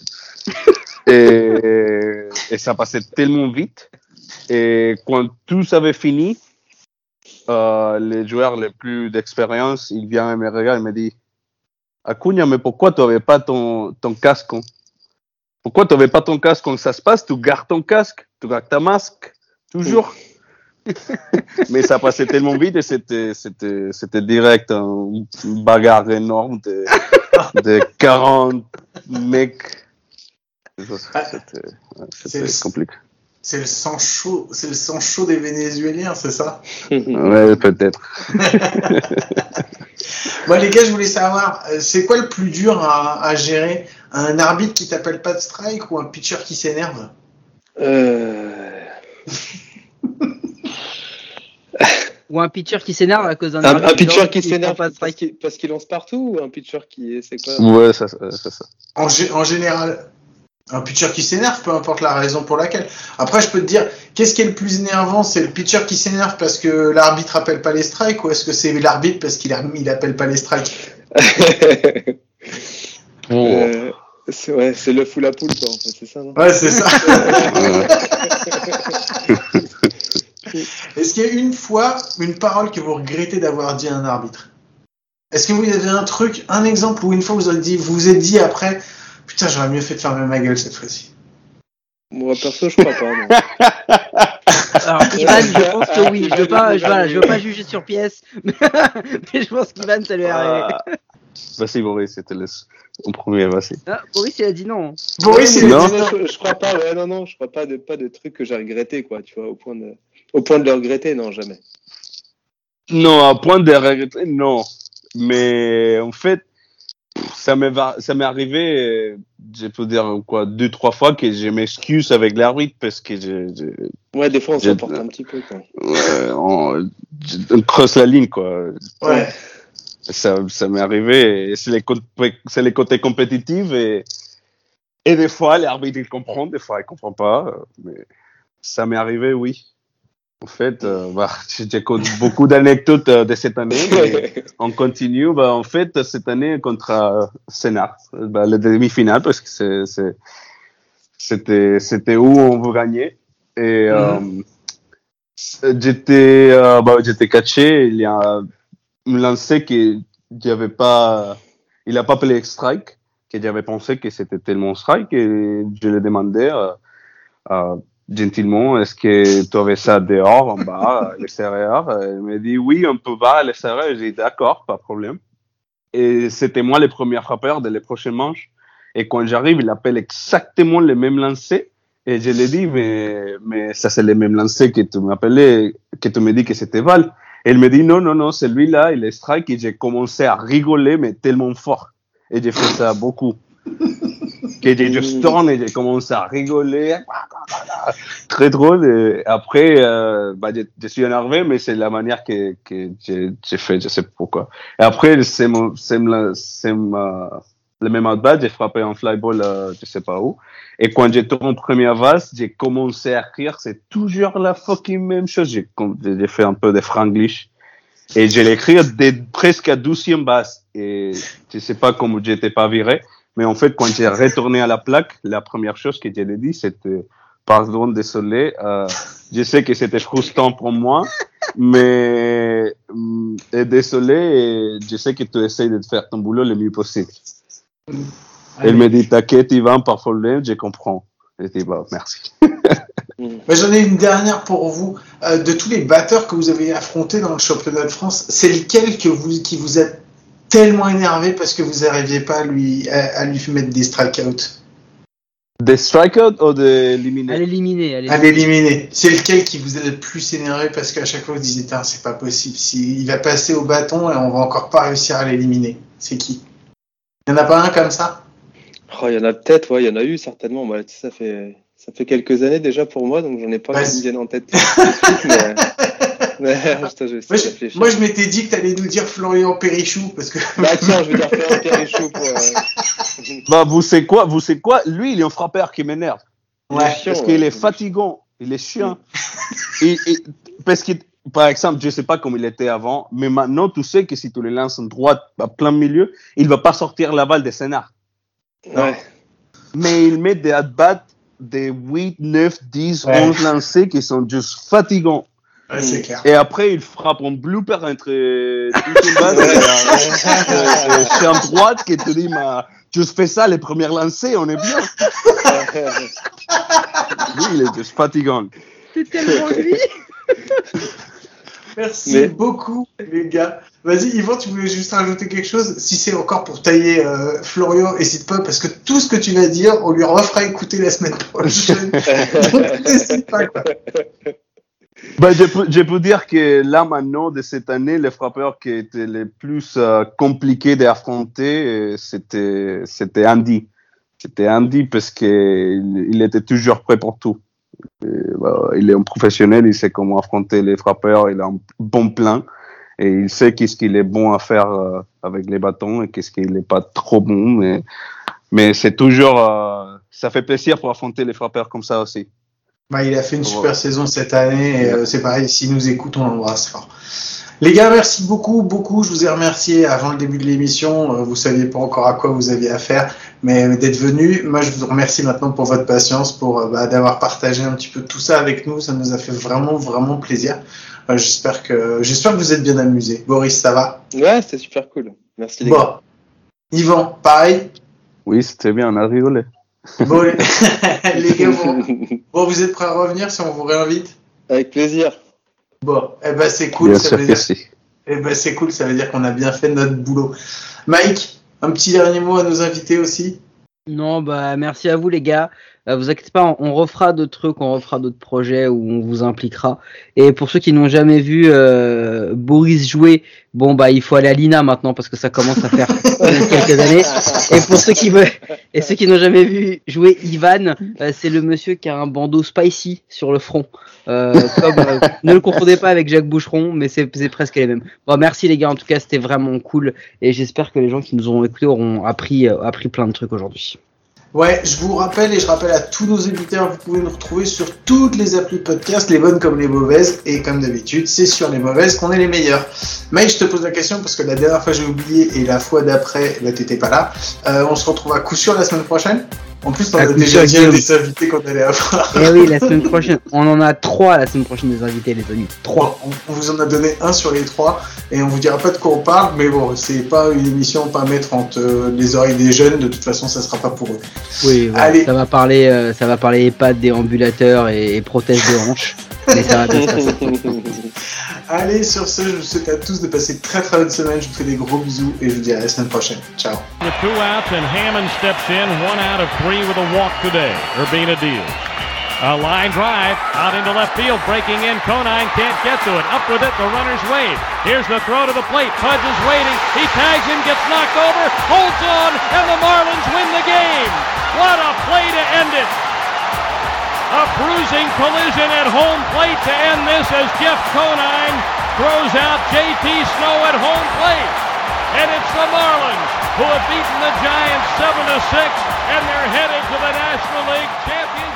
Et, et ça passait tellement vite. Et quand tout avait fini, euh, les joueurs les plus d'expérience, il vient et me regarde et me dit Acuna, mais pourquoi tu n'avais pas ton, ton casque? Hein? Pourquoi tu n'avais pas ton casque? Quand ça se passe Tu gardes ton casque, tu gardes ta masque, toujours. mais ça passait tellement vite et c'était, c'était, c'était direct, un- une bagarre énorme de, de 40 mecs. C'était, ouais, compliqué. C'est le sang chaud, c'est le sang chaud des Vénézuéliens, c'est ça? Ouais, peut-être. Moi, les gars, je voulais savoir, euh, c'est quoi le plus dur à, à gérer? Un arbitre qui t'appelle pas de strike ou un pitcher qui s'énerve? Euh, Ou un pitcher qui s'énerve à cause d'un un, arbitre un pitcher qui prend s'énerve pas de parce strike. qu'il, parce qu'il lance partout ou un pitcher qui est, c'est quoi? Ouais, ça, ça- c'est ça. en général, un pitcher qui s'énerve, peu importe la raison pour laquelle. Après, je peux te dire, qu'est-ce qui est le plus énervant? C'est le pitcher qui s'énerve parce que l'arbitre appelle pas les strikes ou est-ce que c'est l'arbitre parce qu'il il appelle pas les strikes? Euh, c'est, ouais, c'est l'œuf ou la poule, quoi, en fait, c'est ça, non? Ouais, c'est ça. Ouais. Est-ce qu'il y a une fois une parole que vous regrettez d'avoir dit à un arbitre? Est-ce que vous avez un truc, un exemple où une fois vous avez dit, vous vous êtes dit après, putain, j'aurais mieux fait de fermer ma gueule cette fois-ci. Moi, perso, je crois pas, non. Alors Ivan, je pense que oui. Je veux pas, je, voilà, je veux pas juger sur pièce, mais je pense qu'Ivan, ça lui est arrivé. Ah. Vas-y, Boris, c'était le en premier, vas-y. Ah, Boris, il a dit non. Boris, il a dit non. je, je crois pas, ouais, non, non, je crois pas de, pas de trucs que j'ai regretté, quoi, tu vois, au point de, au point de le regretter, non, jamais. Non, à point de regretter, non. Mais en fait, ça m'est va- ça m'est arrivé, euh, je peux dire quoi, deux, trois fois que je m'excuse avec l'arbitre parce que je, je- Ouais, des fois, on s'emporte un petit peu, quoi. ouais, on, on creuse la ligne, quoi. Ouais. Ça, ça m'est arrivé. C'est les, c'est les côtés compétitifs et, et des fois, l'arbitre, il comprend, des fois, il comprend pas. euh, Mais ça m'est arrivé, oui. En fait, euh, bah, j'ai connu beaucoup d'anecdotes euh, de cette année. mais on continue. Bah, en fait, cette année, contre euh, Sénat, bah, le demi-finale, parce que c'était, c'était où on veut gagner. Et euh, j'étais, euh, bah, j'étais catché. Il y a un lancé qui j'avais pas, il a pas appelé strike, que j'avais pensé que c'était tellement strike et je lui demandais euh, euh, gentiment, est-ce que tu avais ça dehors, en bas, à l'extérieur? Il m'a dit oui, on peut voir à l'extérieur. J'ai dit d'accord, pas de problème. Et c'était moi le premier frappeur de les prochaines manches. Et quand j'arrive, il appelle exactement le même lancer. Et je lui ai dit, mais, mais ça c'est le même lancer que tu m'appelais, que tu me dis que c'était Val. Et il me dit, non, non, non, celui-là, il est strike. Et j'ai commencé à rigoler, mais tellement fort. Et j'ai fait ça beaucoup. Que j'ai juste tourné et j'ai commencé à rigoler. Très drôle. Et après, euh, bah, je, je suis énervé, mais c'est la manière que, que j'ai j'ai fait, je sais pourquoi. Et après, c'est le même at-bat, j'ai frappé un fly ball, euh, je sais pas où. Et quand j'ai tourné en première vase, j'ai commencé à rire, c'est toujours la fucking même chose. J'ai j'ai fait un peu de franglish. Et je l'ai écrit dès presque à 12e base. Et je sais pas comment j'étais pas viré. Mais en fait, quand j'ai retourné à la plaque, la première chose que je l'ai dit, c'était Pardon, désolé. Euh, je sais que c'était frustrant pour moi, mais et désolé. Et je sais que tu essayes de faire ton boulot le mieux possible. Elle me dit T'inquiète, Ivan, pas de problème, je comprends. Je dis bah, merci. Bah, J'en ai une dernière pour vous. Euh, de tous les batteurs que vous avez affrontés dans le championnat de France, c'est lequel que vous, qui vous a tellement énervé parce que vous n'arriviez pas à lui, à, à lui mettre des strikeouts Des strikeouts ou des éliminés? À l'éliminer. À l'éliminer. C'est lequel qui vous a le plus énervé parce qu'à chaque fois vous disiez c'est pas possible. Si, il va passer au bâton et on va encore pas réussir à l'éliminer. C'est qui? Il n'y en a pas un comme ça? Oh, il y en a peut-être, ouais, il y en a eu certainement. Moi, sais, ça fait ça fait quelques années déjà pour moi, donc j'en ai pas viennent en tête. de mais, je Moi je, m'étais dit que tu allais nous dire Florian Périchou parce que. Bah tiens, je vais dire faire un Périchou pour. euh, Bah, vous savez quoi Vous savez quoi? Lui, il est un frappeur qui m'énerve. Ouais. chiant, Parce ouais. qu'il est fatigant, il est chiant. et, et- parce que, par exemple, je sais pas comment il était avant, mais maintenant, tu sais que si tu le lances en droite à plein milieu, il va pas sortir la balle des scénars. Ouais. Mais il met des at-bats des 8, 9, 10, Ouais. 11 lancés qui sont juste fatigants. Ouais, c'est clair. Et après, il frappe en blooper entre toutes les bases et, et chez en droite qui te dit, mais juste fais ça les premières lancées, on est bien. Lui, il est juste fatigant. C'est tellement lui. Merci Mais- beaucoup, les gars. Vas-y, Yvan, tu voulais juste rajouter quelque chose Si c'est encore pour tailler euh, Florian, n'hésite pas, parce que tout ce que tu vas dire, on lui refera écouter la semaine prochaine. Donc, n'hésite pas, quoi. Ben, je, peux, je peux dire que là, maintenant, de cette année, les frappeurs qui étaient les plus euh, compliqués d'affronter, euh, c'était, c'était Andy. C'était Andy parce qu'il il était toujours prêt pour tout. Bah, il est un professionnel, il sait comment affronter les frappeurs, il a un bon plan et il sait qu'est-ce qu'il est bon à faire euh, avec les bâtons et qu'est-ce qu'il n'est pas trop bon. Mais, mais c'est toujours, euh, ça fait plaisir pour affronter les frappeurs comme ça aussi. Bah, il a fait une super Ouais. saison cette année, et euh, c'est pareil, s'il nous écoute, on l'embrasse fort. Les gars, merci beaucoup, beaucoup. Je vous ai remercié avant le début de l'émission. Euh, Vous saviez pas encore à quoi vous aviez affaire, mais euh, d'être venu. Moi, je vous remercie maintenant pour votre patience, pour euh, bah, d'avoir partagé un petit peu tout ça avec nous. Ça nous a fait vraiment, vraiment plaisir. Euh, j'espère que, j'espère que vous êtes bien amusés. Boris, ça va? Ouais, c'était super cool. Merci les gars. Bon. Yvan, pareil? Oui, c'était bien, on a rigolé. Bon, les, les gars, bon, bon, vous êtes prêts à revenir si on vous réinvite? Avec plaisir. Bon, eh ben c'est cool. Bien ça sûr veut que dire si. Eh ben c'est cool, ça veut dire qu'on a bien fait notre boulot. Mike, un petit dernier mot à nos invités aussi? Non, bah merci à vous les gars. Euh, vous inquiétez pas, on, refera d'autres trucs, on refera d'autres projets où on vous impliquera. Et pour ceux qui n'ont jamais vu euh, Boris jouer, bon bah il faut aller à l'INA maintenant parce que ça commence à faire quelques années. Et pour ceux qui veulent, et ceux qui n'ont jamais vu jouer Ivan, euh, c'est le monsieur qui a un bandeau spicy sur le front. Euh, comme, euh, ne le confondez pas avec Jacques Boucheron, mais c'est presque les mêmes. Bon, merci les gars, en tout cas c'était vraiment cool et j'espère que les gens qui nous ont écoutés auront appris euh, appris plein de trucs aujourd'hui. Ouais, je vous rappelle et je rappelle à tous nos auditeurs, vous pouvez nous retrouver sur toutes les applis podcast, les bonnes comme les mauvaises. Et comme d'habitude, c'est sur les mauvaises qu'on est les meilleurs. Mike, je te pose la question parce que la dernière fois j'ai oublié et la fois d'après, bah, t'étais pas là. Euh, on se retrouve à coup sûr la semaine prochaine. En plus, on a déjà dit des invités qu'on allait avoir. Eh oui, la semaine prochaine. On en a trois la semaine prochaine des invités, les amis. Trois. On, on vous en a donné un sur les trois et on vous dira pas de quoi on parle, mais bon, c'est pas une émission pas mettre entre euh, les oreilles des jeunes. De toute façon, ça sera pas pour eux. Oui, voilà. Allez. Ça va parler, euh, ça va parler EHPAD, déambulateurs et, et prothèses de hanches. Mais ça va bien se passer. Allez, sur ce, je vous souhaite à tous de passer une très très bonne semaine. Je vous fais des gros bisous et je vous dis à la semaine prochaine. Ciao. With two outs and Hammond steps in, one out of three with a walk today. Urbina deals. A line drive out into left field, breaking in. Conine can't get to it. Up with it, the runner's wave. Here's the throw to the plate. Pudge is waiting. He tags him, gets knocked over, holds on, and the Marlins win the game. What a play to end it! A bruising collision at home plate to end this as Jeff Conine throws out JT Snow at home plate. And it's the Marlins who have beaten the Giants 7 to 6 and they're headed to the National League Championship.